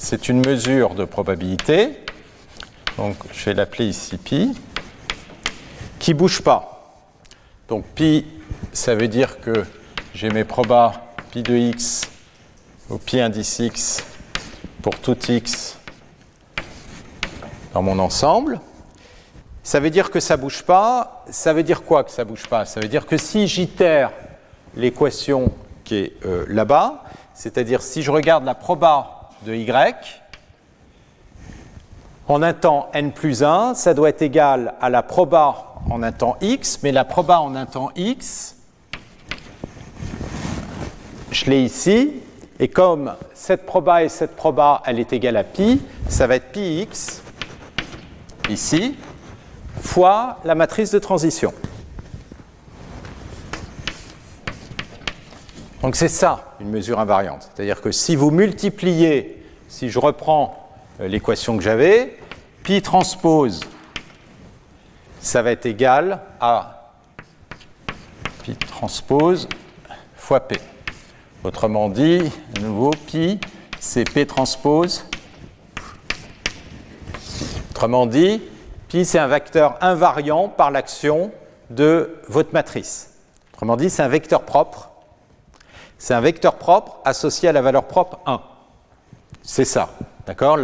C'est une mesure de probabilité. Donc je vais l'appeler ici pi. Qui ne bouge pas. Donc pi, ça veut dire que j'ai mes probas pi de x ou pi indice x pour tout x dans mon ensemble. Ça veut dire que ça ne bouge pas. Ça veut dire quoi que ça ne bouge pas? Ça veut dire que si j'itère l'équation qui est euh, là-bas, c'est-à-dire si je regarde la proba de y, en un temps n plus 1, ça doit être égal à la proba en un temps x, mais la proba en un temps x, je l'ai ici, et comme cette proba et cette proba, elle est égale à pi, ça va être pi x ici, fois la matrice de transition. Donc c'est ça une mesure invariante. C'est-à-dire que si vous multipliez, si je reprends euh, l'équation que j'avais, pi transpose, ça va être égal à pi transpose fois p. Autrement dit, à nouveau, pi, c'est p transpose. Autrement dit, Pi, c'est un vecteur invariant par l'action de votre matrice. Autrement dit, c'est un vecteur propre. C'est un vecteur propre associé à la valeur propre 1. C'est ça. D'accord?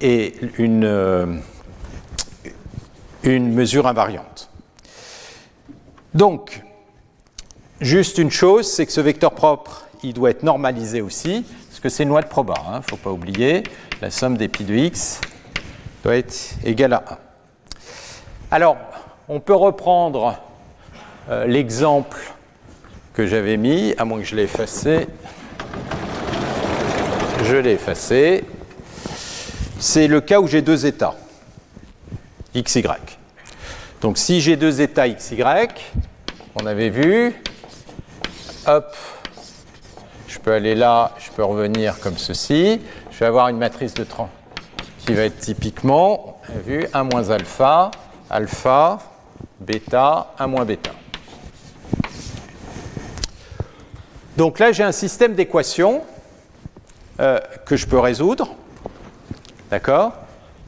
Et une, euh, une mesure invariante. Donc, juste une chose, c'est que ce vecteur propre, il doit être normalisé aussi, parce que c'est une loi de proba, il hein, ne faut pas oublier. La somme des pi de x doit être égale à 1. Alors, on peut reprendre euh, l'exemple que j'avais mis, à moins que je l'ai effacé. Je l'ai effacé. C'est le cas où j'ai deux états, x, y. Donc si j'ai deux états x, y, on avait vu, hop, je peux aller là, je peux revenir comme ceci. Je vais avoir une matrice de 30 qui va être typiquement, vu, 1 moins alpha, alpha, bêta, 1 moins bêta. Donc là, j'ai un système d'équations euh, que je peux résoudre. D'accord?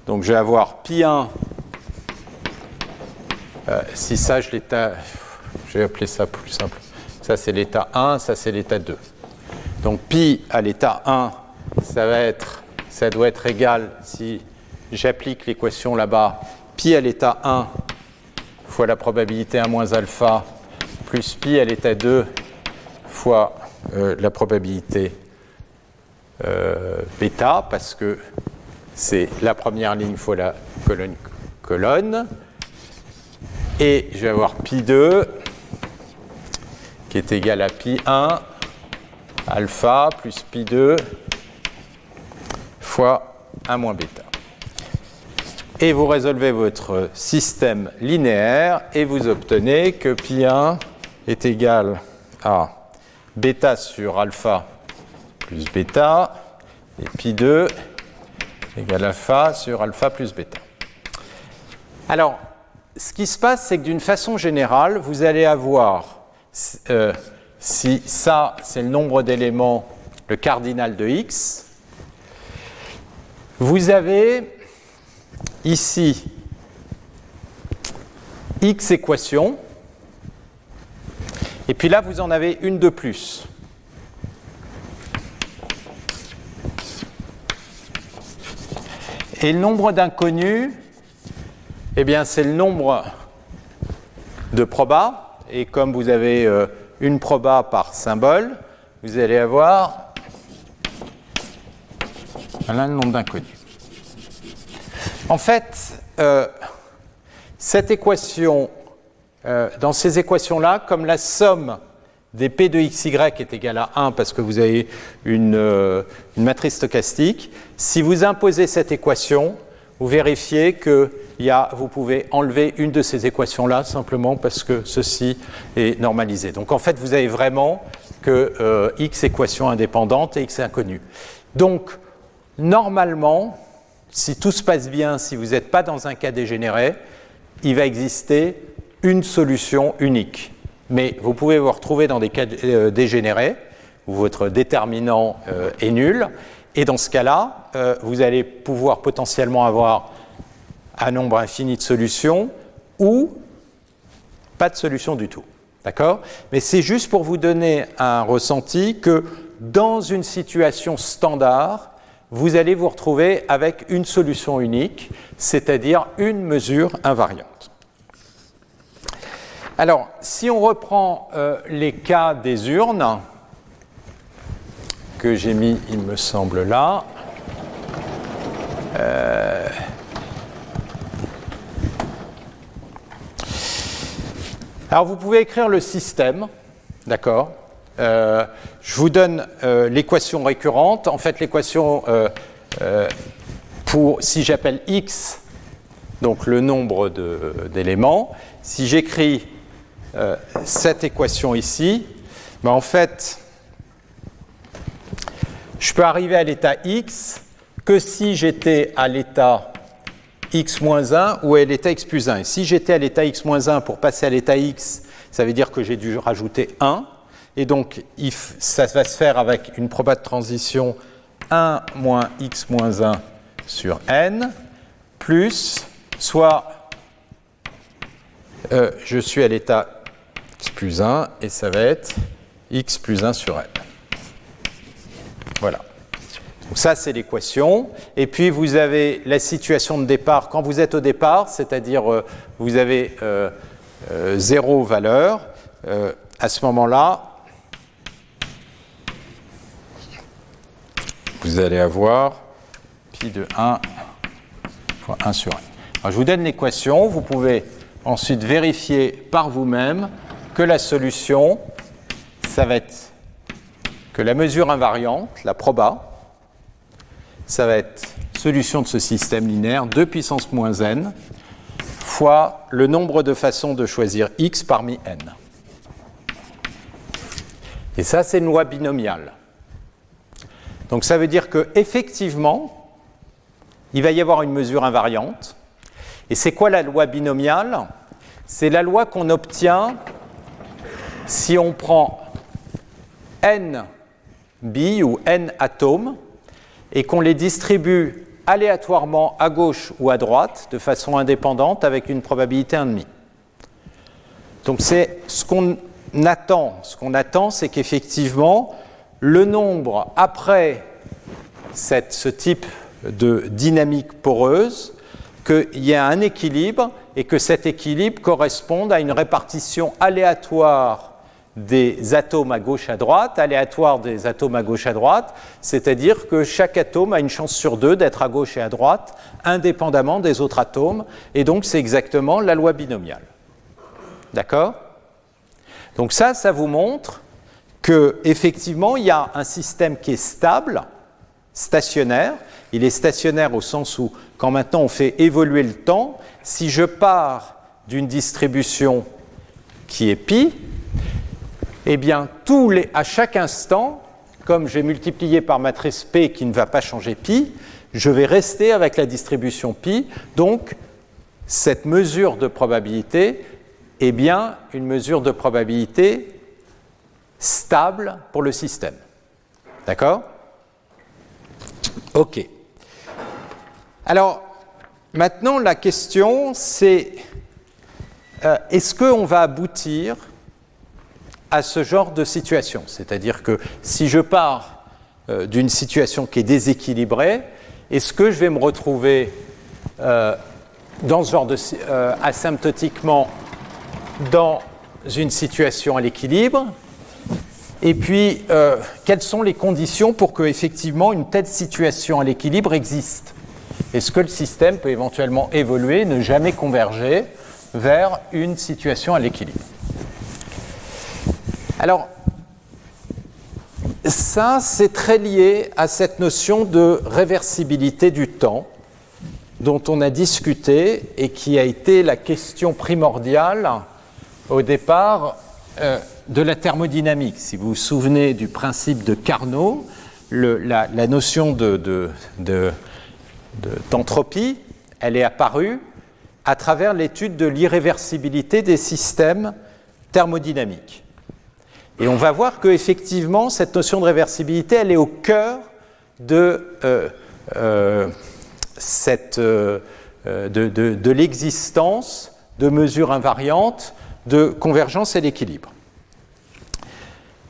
Donc je vais avoir pi 1. Euh, si ça, je l'état. Je vais appeler ça plus simple. Ça, c'est l'état 1, ça, c'est l'état 2. Donc pi à l'état 1, ça va être, ça doit être égal, si j'applique l'équation là-bas, pi à l'état 1 fois la probabilité 1 moins alpha plus pi à l'état 2 fois euh, la probabilité euh, bêta, parce que c'est la première ligne fois la colonne, colonne. Et je vais avoir pi 2 qui est égal à pi 1 alpha plus pi 2 fois 1 moins bêta. Et vous résolvez votre système linéaire et vous obtenez que pi 1 est égal à bêta sur alpha plus bêta et pi 2 égale alpha sur alpha plus bêta. Alors, ce qui se passe, c'est que d'une façon générale, vous allez avoir euh, si ça, c'est le nombre d'éléments, le cardinal de x, vous avez ici x équations, et puis là, vous en avez une de plus. Et le nombre d'inconnus, eh bien, c'est le nombre de probas. Et comme vous avez euh, une proba par symbole, vous allez avoir un nombre d'inconnus. En fait, euh, cette équation, euh, dans ces équations-là, comme la somme des P de xy est égale à 1 parce que vous avez une, euh, une matrice stochastique, si vous imposez cette équation, vous vérifiez que vous pouvez enlever une de ces équations-là simplement parce que ceci est normalisé. Donc en fait, vous avez vraiment que euh, x équation indépendante et x inconnue. Donc normalement, si tout se passe bien, si vous n'êtes pas dans un cas dégénéré, il va exister une solution unique. Mais vous pouvez vous retrouver dans des cas euh, dégénérés où votre déterminant euh, est nul. Et dans ce cas-là, vous allez pouvoir potentiellement avoir un nombre infini de solutions ou pas de solution du tout. D'accord? Mais c'est juste pour vous donner un ressenti que dans une situation standard, vous allez vous retrouver avec une solution unique, c'est-à-dire une mesure invariante. Alors, si on reprend euh, les cas des urnes, que j'ai mis, il me semble, là, euh, Alors vous pouvez écrire le système, d'accord euh, Je vous donne l'équation récurrente. En fait, l'équation pour si j'appelle x, donc le nombre d'éléments, si j'écris cette équation ici, en fait, je peux arriver à l'état x que si j'étais à l'état x-1 ou à l'état x plus 1. Et si j'étais à l'état x-1 pour passer à l'état x, ça veut dire que j'ai dû rajouter 1. Et donc, ça va se faire avec une proba de transition 1 moins x-1 sur n, plus, soit euh, je suis à l'état x plus 1, et ça va être x plus 1 sur n. Voilà. Donc ça, c'est l'équation. Et puis, vous avez la situation de départ quand vous êtes au départ, c'est-à-dire euh, vous avez euh, euh, zéro valeur. à ce moment-là, vous allez avoir pi de 1 fois 1 sur n. Alors, je vous donne l'équation. Vous pouvez ensuite vérifier par vous-même que la solution, ça va être que la mesure invariante, la proba, ça va être solution de ce système linéaire 2 puissance moins n fois le nombre de façons de choisir x parmi n. Et ça, c'est une loi binomiale. Donc ça veut dire que effectivement, il va y avoir une mesure invariante. Et c'est quoi la loi binomiale? C'est la loi qu'on obtient si on prend n bi ou n atomes et qu'on les distribue aléatoirement à gauche ou à droite de façon indépendante avec une probabilité 1,5. Donc c'est ce qu'on attend. Ce qu'on attend, c'est qu'effectivement, le nombre après ce type de dynamique poreuse, qu'il y ait un équilibre et que cet équilibre corresponde à une répartition aléatoire des atomes à gauche à droite, aléatoire des atomes à gauche à droite, c'est-à-dire que chaque atome a une chance sur deux d'être à gauche et à droite, indépendamment des autres atomes, et donc c'est exactement la loi binomiale. D'accord? Donc ça, ça vous montre que effectivement, il y a un système qui est stable, stationnaire. Il est stationnaire au sens où, quand maintenant on fait évoluer le temps, si je pars d'une distribution qui est pi, eh bien, à chaque instant, comme j'ai multiplié par matrice P qui ne va pas changer pi, je vais rester avec la distribution pi. Donc, cette mesure de probabilité est bien une mesure de probabilité stable pour le système. D'accord? Ok. Alors, maintenant, la question, c'est euh, est-ce qu'on va aboutir à ce genre de situation. C'est-à-dire que si je pars euh, d'une situation qui est déséquilibrée, est-ce que je vais me retrouver euh, dans ce genre de euh, asymptotiquement dans une situation à l'équilibre? Et puis, quelles sont les conditions pour que effectivement une telle situation à l'équilibre existe? Est-ce que le système peut éventuellement évoluer, ne jamais converger vers une situation à l'équilibre? Alors, ça, c'est très lié à cette notion de réversibilité du temps dont on a discuté et qui a été la question primordiale au départ euh, de la thermodynamique. Si vous vous souvenez du principe de Carnot, la, notion d'entropie, de, elle est apparue à travers l'étude de l'irréversibilité des systèmes thermodynamiques. Et on va voir qu'effectivement, cette notion de réversibilité, elle est au cœur de, euh, euh, euh, de, de l'existence de mesures invariantes de convergence et d'équilibre.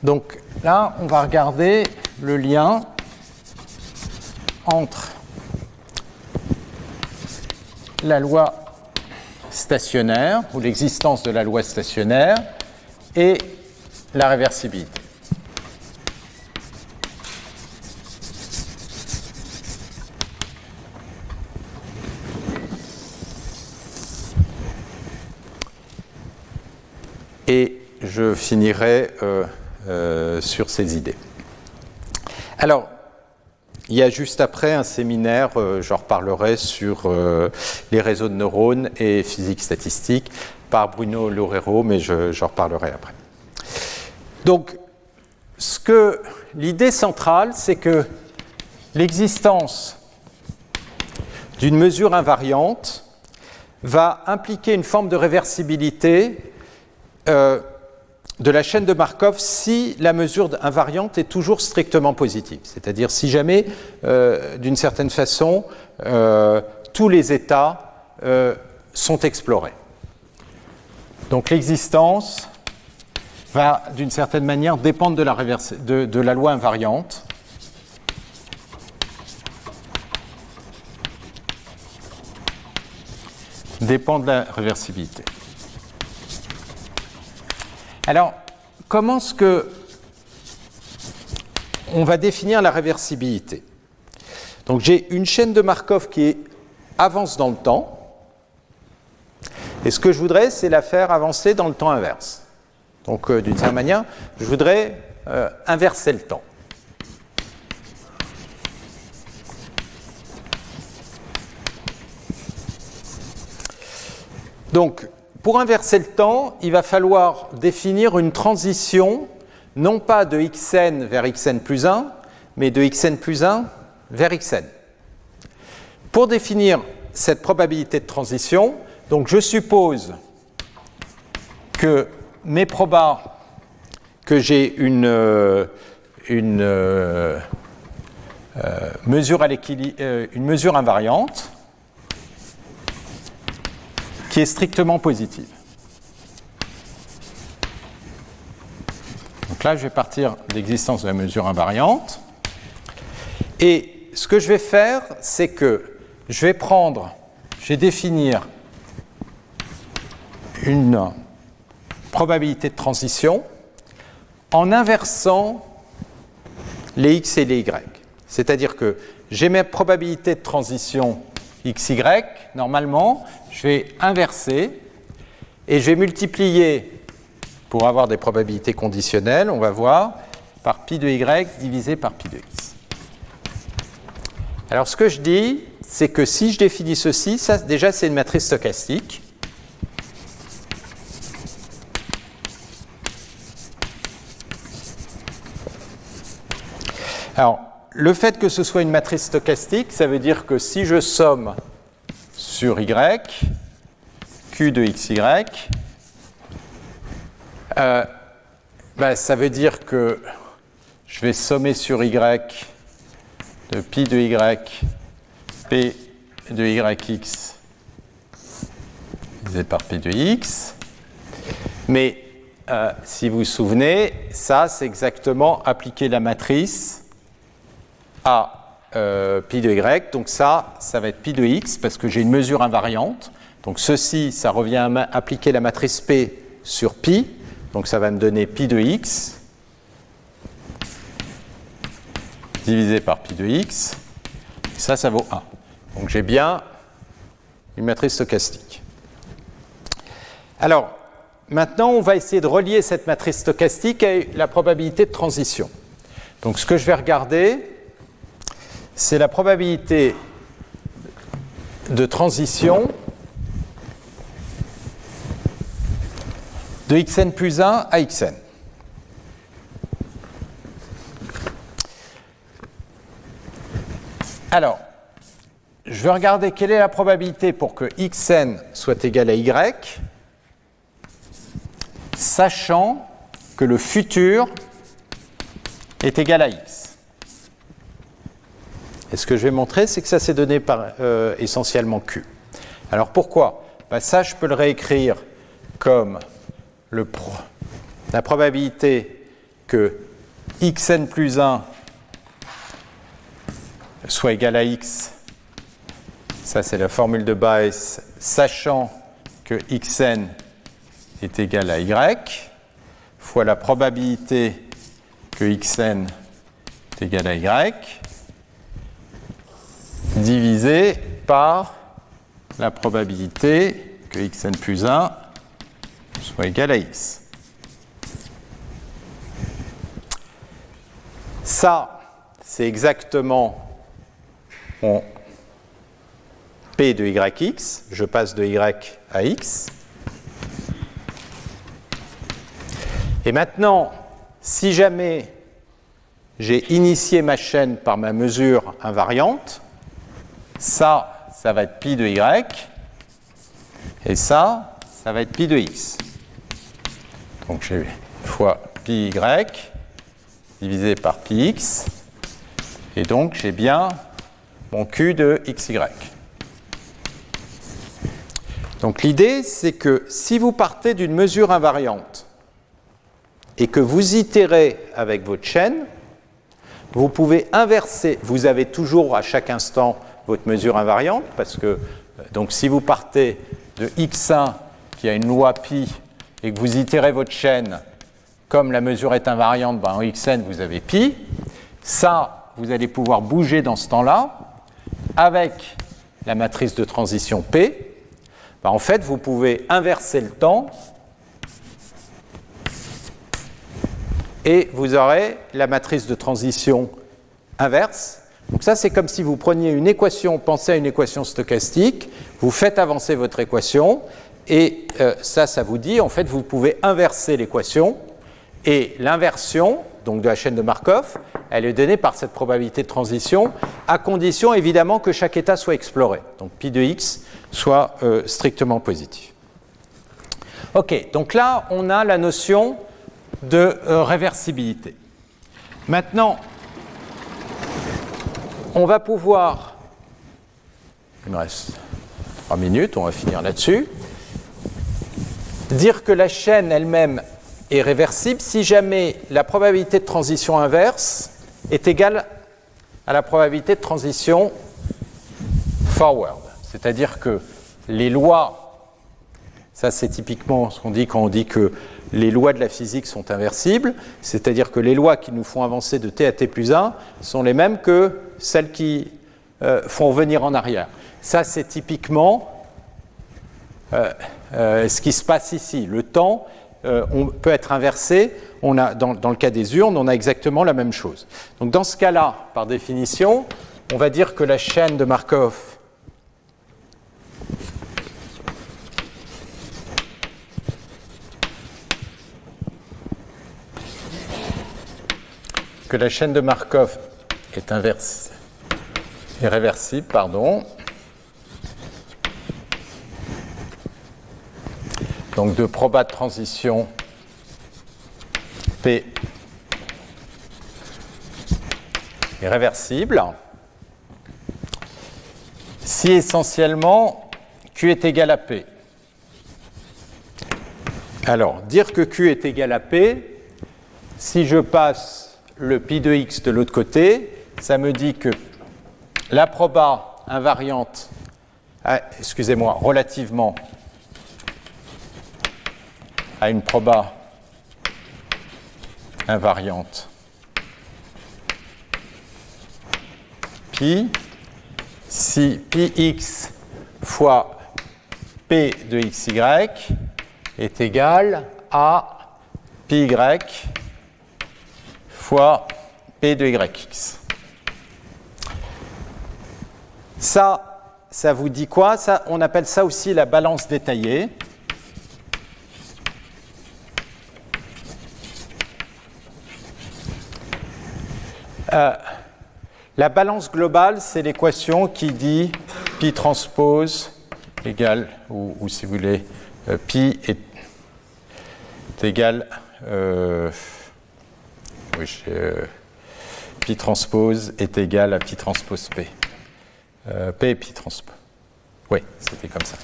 Donc là, on va regarder le lien entre la loi stationnaire, ou l'existence de la loi stationnaire, et la réversibilité. Et je finirai euh, euh, sur ces idées. Alors, il y a juste après un séminaire, euh, j'en reparlerai sur les réseaux de neurones et physique statistique par Bruno Lorero, mais j'en reparlerai après. Donc, ce que l'idée centrale, c'est que l'existence d'une mesure invariante va impliquer une forme de réversibilité euh, de la chaîne de Markov si la mesure invariante est toujours strictement positive. C'est-à-dire si jamais, euh, d'une certaine façon, euh, tous les états sont explorés. Donc l'existence va d'une certaine manière dépendre de la, loi invariante. dépend de la réversibilité. Alors, comment est-ce que on va définir la réversibilité? Donc j'ai une chaîne de Markov qui avance dans le temps, Et ce que je voudrais, c'est la faire avancer dans le temps inverse. Donc, euh, d'une certaine manière, je voudrais euh, inverser le temps. Donc, pour inverser le temps, il va falloir définir une transition, non pas de xn vers xn plus 1, mais de xn plus 1 vers xn. Pour définir cette probabilité de transition, donc je suppose que mes probas, que j'ai une, euh, une, euh, euh, une mesure invariante qui est strictement positive. Donc là, je vais partir de l'existence de la mesure invariante. Et ce que je vais faire, c'est que je vais prendre, je vais définir une probabilité de transition en inversant les x et les y. C'est-à-dire que j'ai mes probabilités de transition xy, normalement, je vais inverser et je vais multiplier, pour avoir des probabilités conditionnelles, on va voir, par pi de y divisé par pi de x. Alors ce que je dis, c'est que si je définis ceci, ça déjà c'est une matrice stochastique. Alors, le fait que ce soit une matrice stochastique, ça veut dire que si je somme sur y, q de xy, euh, ben, ça veut dire que je vais sommer sur y de pi de y P de YX divisé par P de X. Mais euh, si vous vous souvenez, ça c'est exactement appliquer la matrice à euh, pi de Y. Donc ça, ça va être pi de X parce que j'ai une mesure invariante. Donc ceci, ça revient à appliquer la matrice P sur pi. Donc ça va me donner pi de X divisé par pi de X. ça, ça vaut 1. Donc j'ai bien une matrice stochastique. Alors, maintenant, on va essayer de relier cette matrice stochastique à la probabilité de transition. Donc ce que je vais regarder, c'est la probabilité de transition de xn plus 1 à xn. Alors, je vais regarder quelle est la probabilité pour que xn soit égal à y, sachant que le futur est égal à x. Et ce que je vais montrer, c'est que ça s'est donné par euh, essentiellement q. Alors pourquoi? Ben, Ça, je peux le réécrire comme la probabilité que xn plus 1 soit égal à x ça, c'est la formule de base, sachant que xn est égal à y, fois la probabilité que xn est égal à y, divisé par la probabilité que xn plus 1 soit égal à x. Ça, c'est exactement P de YX, je passe de Y à X. Et maintenant, si jamais j'ai initié ma chaîne par ma mesure invariante, ça, ça va être pi de y, et ça, ça va être pi de x. Donc j'ai fois pi y divisé par pi x, et donc j'ai bien mon q de xy. Donc l'idée, c'est que si vous partez d'une mesure invariante et que vous itérez avec votre chaîne, vous pouvez inverser. Vous avez toujours à chaque instant votre mesure invariante, parce que euh, donc si vous partez de x1 qui a une loi pi et que vous itérez votre chaîne, comme la mesure est invariante, ben en xn vous avez pi. Ça, vous allez pouvoir bouger dans ce temps-là avec la matrice de transition P bah, En fait, vous pouvez inverser le temps et vous aurez la matrice de transition inverse. Donc ça, c'est comme si vous preniez une équation, pensez à une équation stochastique, vous faites avancer votre équation, et euh, ça, ça vous dit, en fait, vous pouvez inverser l'équation, et l'inversion, donc de la chaîne de Markov, elle est donnée par cette probabilité de transition, à condition évidemment que chaque état soit exploré, donc pi de x soit euh, strictement positif. Ok, donc là, on a la notion de euh, réversibilité. Maintenant, on va pouvoir, il me reste trois minutes, on va finir là-dessus, dire que la chaîne elle-même est réversible si jamais la probabilité de transition inverse est égale à la probabilité de transition forward. C'est-à-dire que les lois, ça c'est typiquement ce qu'on dit quand on dit que les lois de la physique sont inversibles, c'est-à-dire que les lois qui nous font avancer de t à t plus 1 sont les mêmes que celles qui euh, font venir en arrière. Ça, c'est typiquement euh, euh, ce qui se passe ici. Le temps peut être inversé. Dans, dans, le cas des urnes, on a exactement la même chose. Donc dans ce cas-là, par définition, on va dire que la chaîne de Markov que la chaîne de Markov est inverse, est réversible, pardon. Donc de proba de transition P est réversible si essentiellement Q est égal à P. Alors, dire que Q est égal à P, si je passe le pi de x de l'autre côté, ça me dit que la proba invariante, ah, excusez-moi, relativement à une proba invariante pi, si pi x fois p de xy est égal à pi y fois P de YX. Ça, ça vous dit quoi? On appelle ça aussi la balance détaillée. Euh, la balance globale, c'est l'équation qui dit pi transpose égale, ou, si vous voulez, euh, pi est, égal euh, oui, euh, est égal à pi transpose P. Euh, P pi transpose. Oui, c'était comme ça.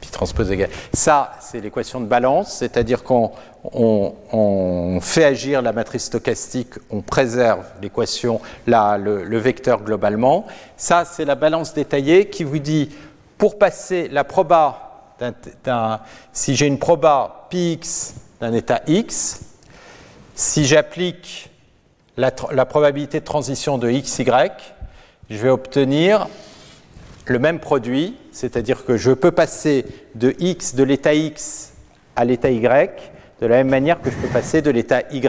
Pi transpose égal. Ça, c'est l'équation de balance, c'est-à-dire qu'on on, fait agir la matrice stochastique, on préserve l'équation, le, le vecteur globalement. Ça, c'est la balance détaillée qui vous dit, pour passer la proba, si j'ai une proba px d'un état x, si j'applique la, probabilité de transition de xy, je vais obtenir le même produit, c'est-à-dire que je peux passer de x, de l'état x à l'état y, de la même manière que je peux passer de l'état y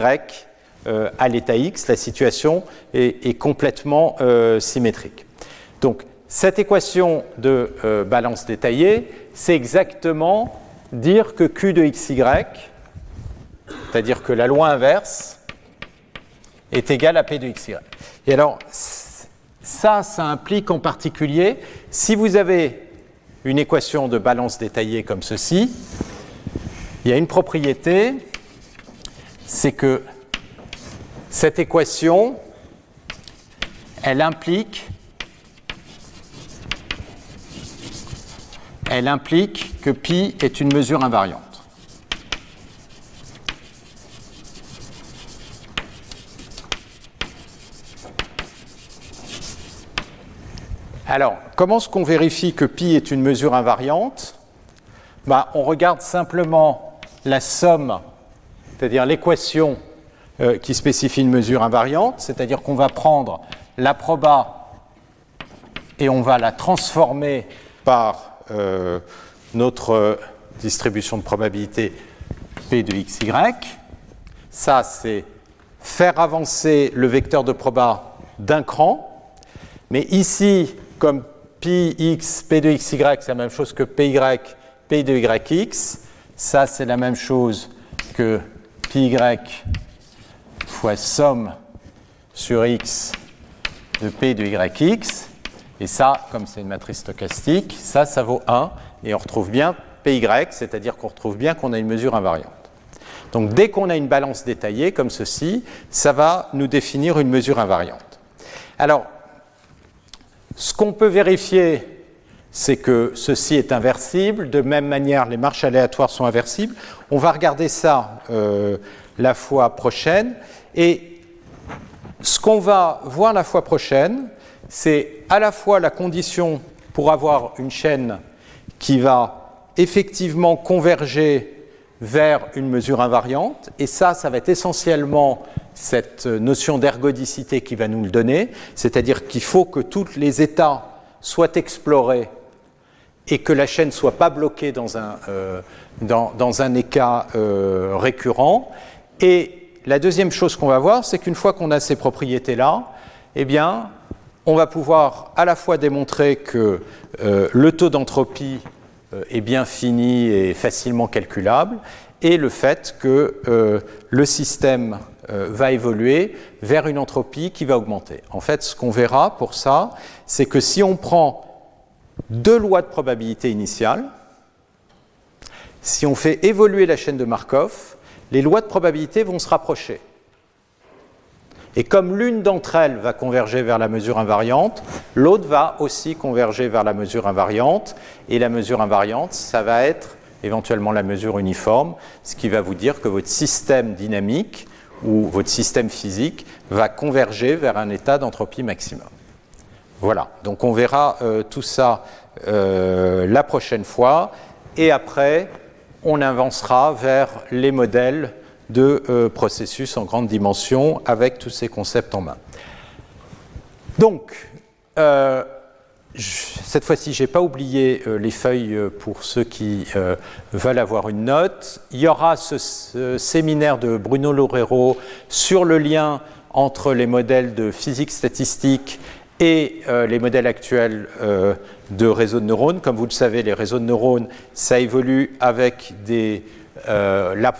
euh, à l'état x. La situation est, complètement euh, symétrique. Donc, cette équation de euh, balance détaillée, c'est exactement dire que q de xy, c'est-à-dire que la loi inverse, est égal à P de XY. Et alors, ça, ça implique en particulier, si vous avez une équation de balance détaillée comme ceci, il y a une propriété, c'est que cette équation, elle implique, elle implique que pi est une mesure invariante. Alors, comment est-ce qu'on vérifie que pi est une mesure invariante bah, On regarde simplement la somme, c'est-à-dire l'équation euh, qui spécifie une mesure invariante, c'est-à-dire qu'on va prendre la proba et on va la transformer par, euh, notre distribution de probabilité P de xy. Ça, c'est faire avancer le vecteur de proba d'un cran. Mais ici, comme pi x, p de xy, c'est la même chose que py, p de yx. Ça, c'est la même chose que pi y fois somme sur x de p de yx. Et ça, comme c'est une matrice stochastique, ça, ça vaut 1. Et on retrouve bien py, c'est-à-dire qu'on retrouve bien qu'on a une mesure invariante. Donc dès qu'on a une balance détaillée comme ceci, ça va nous définir une mesure invariante. Alors, ce qu'on peut vérifier, c'est que ceci est inversible. De même manière, les marches aléatoires sont inversibles. On va regarder ça euh, la fois prochaine. Et ce qu'on va voir la fois prochaine, c'est à la fois la condition pour avoir une chaîne qui va effectivement converger vers une mesure invariante. Et ça, ça va être essentiellement cette notion d'ergodicité qui va nous le donner, c'est-à-dire qu'il faut que tous les états soient explorés et que la chaîne ne soit pas bloquée dans un, euh, état euh, récurrent. Et la deuxième chose qu'on va voir, c'est qu'une fois qu'on a ces propriétés-là, eh bien, on va pouvoir à la fois démontrer que euh, le taux d'entropie est bien fini et facilement calculable, et le fait que euh, le système euh, va évoluer vers une entropie qui va augmenter. En fait, ce qu'on verra pour ça, c'est que si on prend deux lois de probabilité initiale, si on fait évoluer la chaîne de Markov, les lois de probabilité vont se rapprocher. Et comme l'une d'entre elles va converger vers la mesure invariante, l'autre va aussi converger vers la mesure invariante. Et la mesure invariante, ça va être éventuellement la mesure uniforme, ce qui va vous dire que votre système dynamique ou votre système physique va converger vers un état d'entropie maximum. Voilà, donc on verra euh, tout ça euh, la prochaine fois et après on avancera vers les modèles de euh, processus en grande dimension avec tous ces concepts en main. Donc, cette fois-ci, je n'ai pas oublié euh, les feuilles euh, pour ceux qui euh, veulent avoir une note. Il y aura ce, séminaire de Bruno Lorero sur le lien entre les modèles de physique statistique et les modèles actuels de réseaux de neurones. Comme vous le savez, les réseaux de neurones, ça évolue avec des...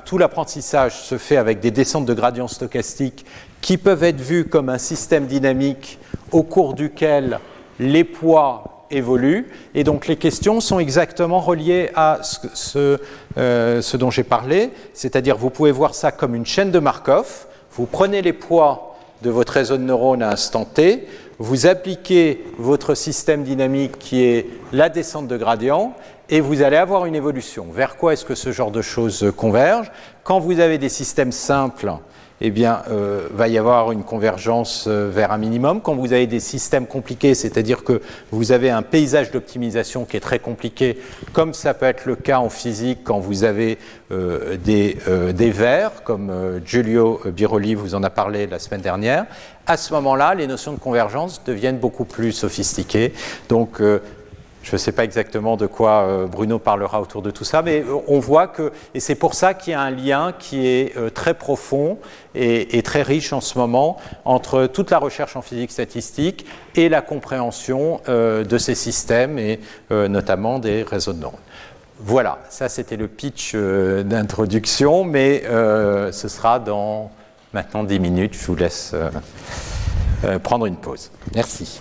tout l'apprentissage se fait avec des descentes de gradients stochastiques qui peuvent être vus comme un système dynamique au cours duquel les poids évoluent, et donc les questions sont exactement reliées à ce, euh, ce, dont j'ai parlé, c'est-à-dire vous pouvez voir ça comme une chaîne de Markov, vous prenez les poids de votre réseau de neurones à instant t, vous appliquez votre système dynamique qui est la descente de gradient, et vous allez avoir une évolution. Vers quoi est-ce que ce genre de choses converge Quand vous avez des systèmes simples, eh bien, euh, va y avoir une convergence euh, vers un minimum. Quand vous avez des systèmes compliqués, c'est-à-dire que vous avez un paysage d'optimisation qui est très compliqué, comme ça peut être le cas en physique quand vous avez euh, des, des vers, comme Giulio Biroli vous en a parlé la semaine dernière, à ce moment-là, les notions de convergence deviennent beaucoup plus sophistiquées. Donc, je ne sais pas exactement de quoi euh, Bruno parlera autour de tout ça, mais euh, on voit que, et c'est pour ça qu'il y a un lien qui est euh, très profond et, très riche en ce moment entre toute la recherche en physique statistique et la compréhension de ces systèmes et notamment des réseaux de neurones. Voilà, ça c'était le pitch d'introduction, mais ce sera dans maintenant 10 minutes. Je vous laisse prendre une pause. Merci.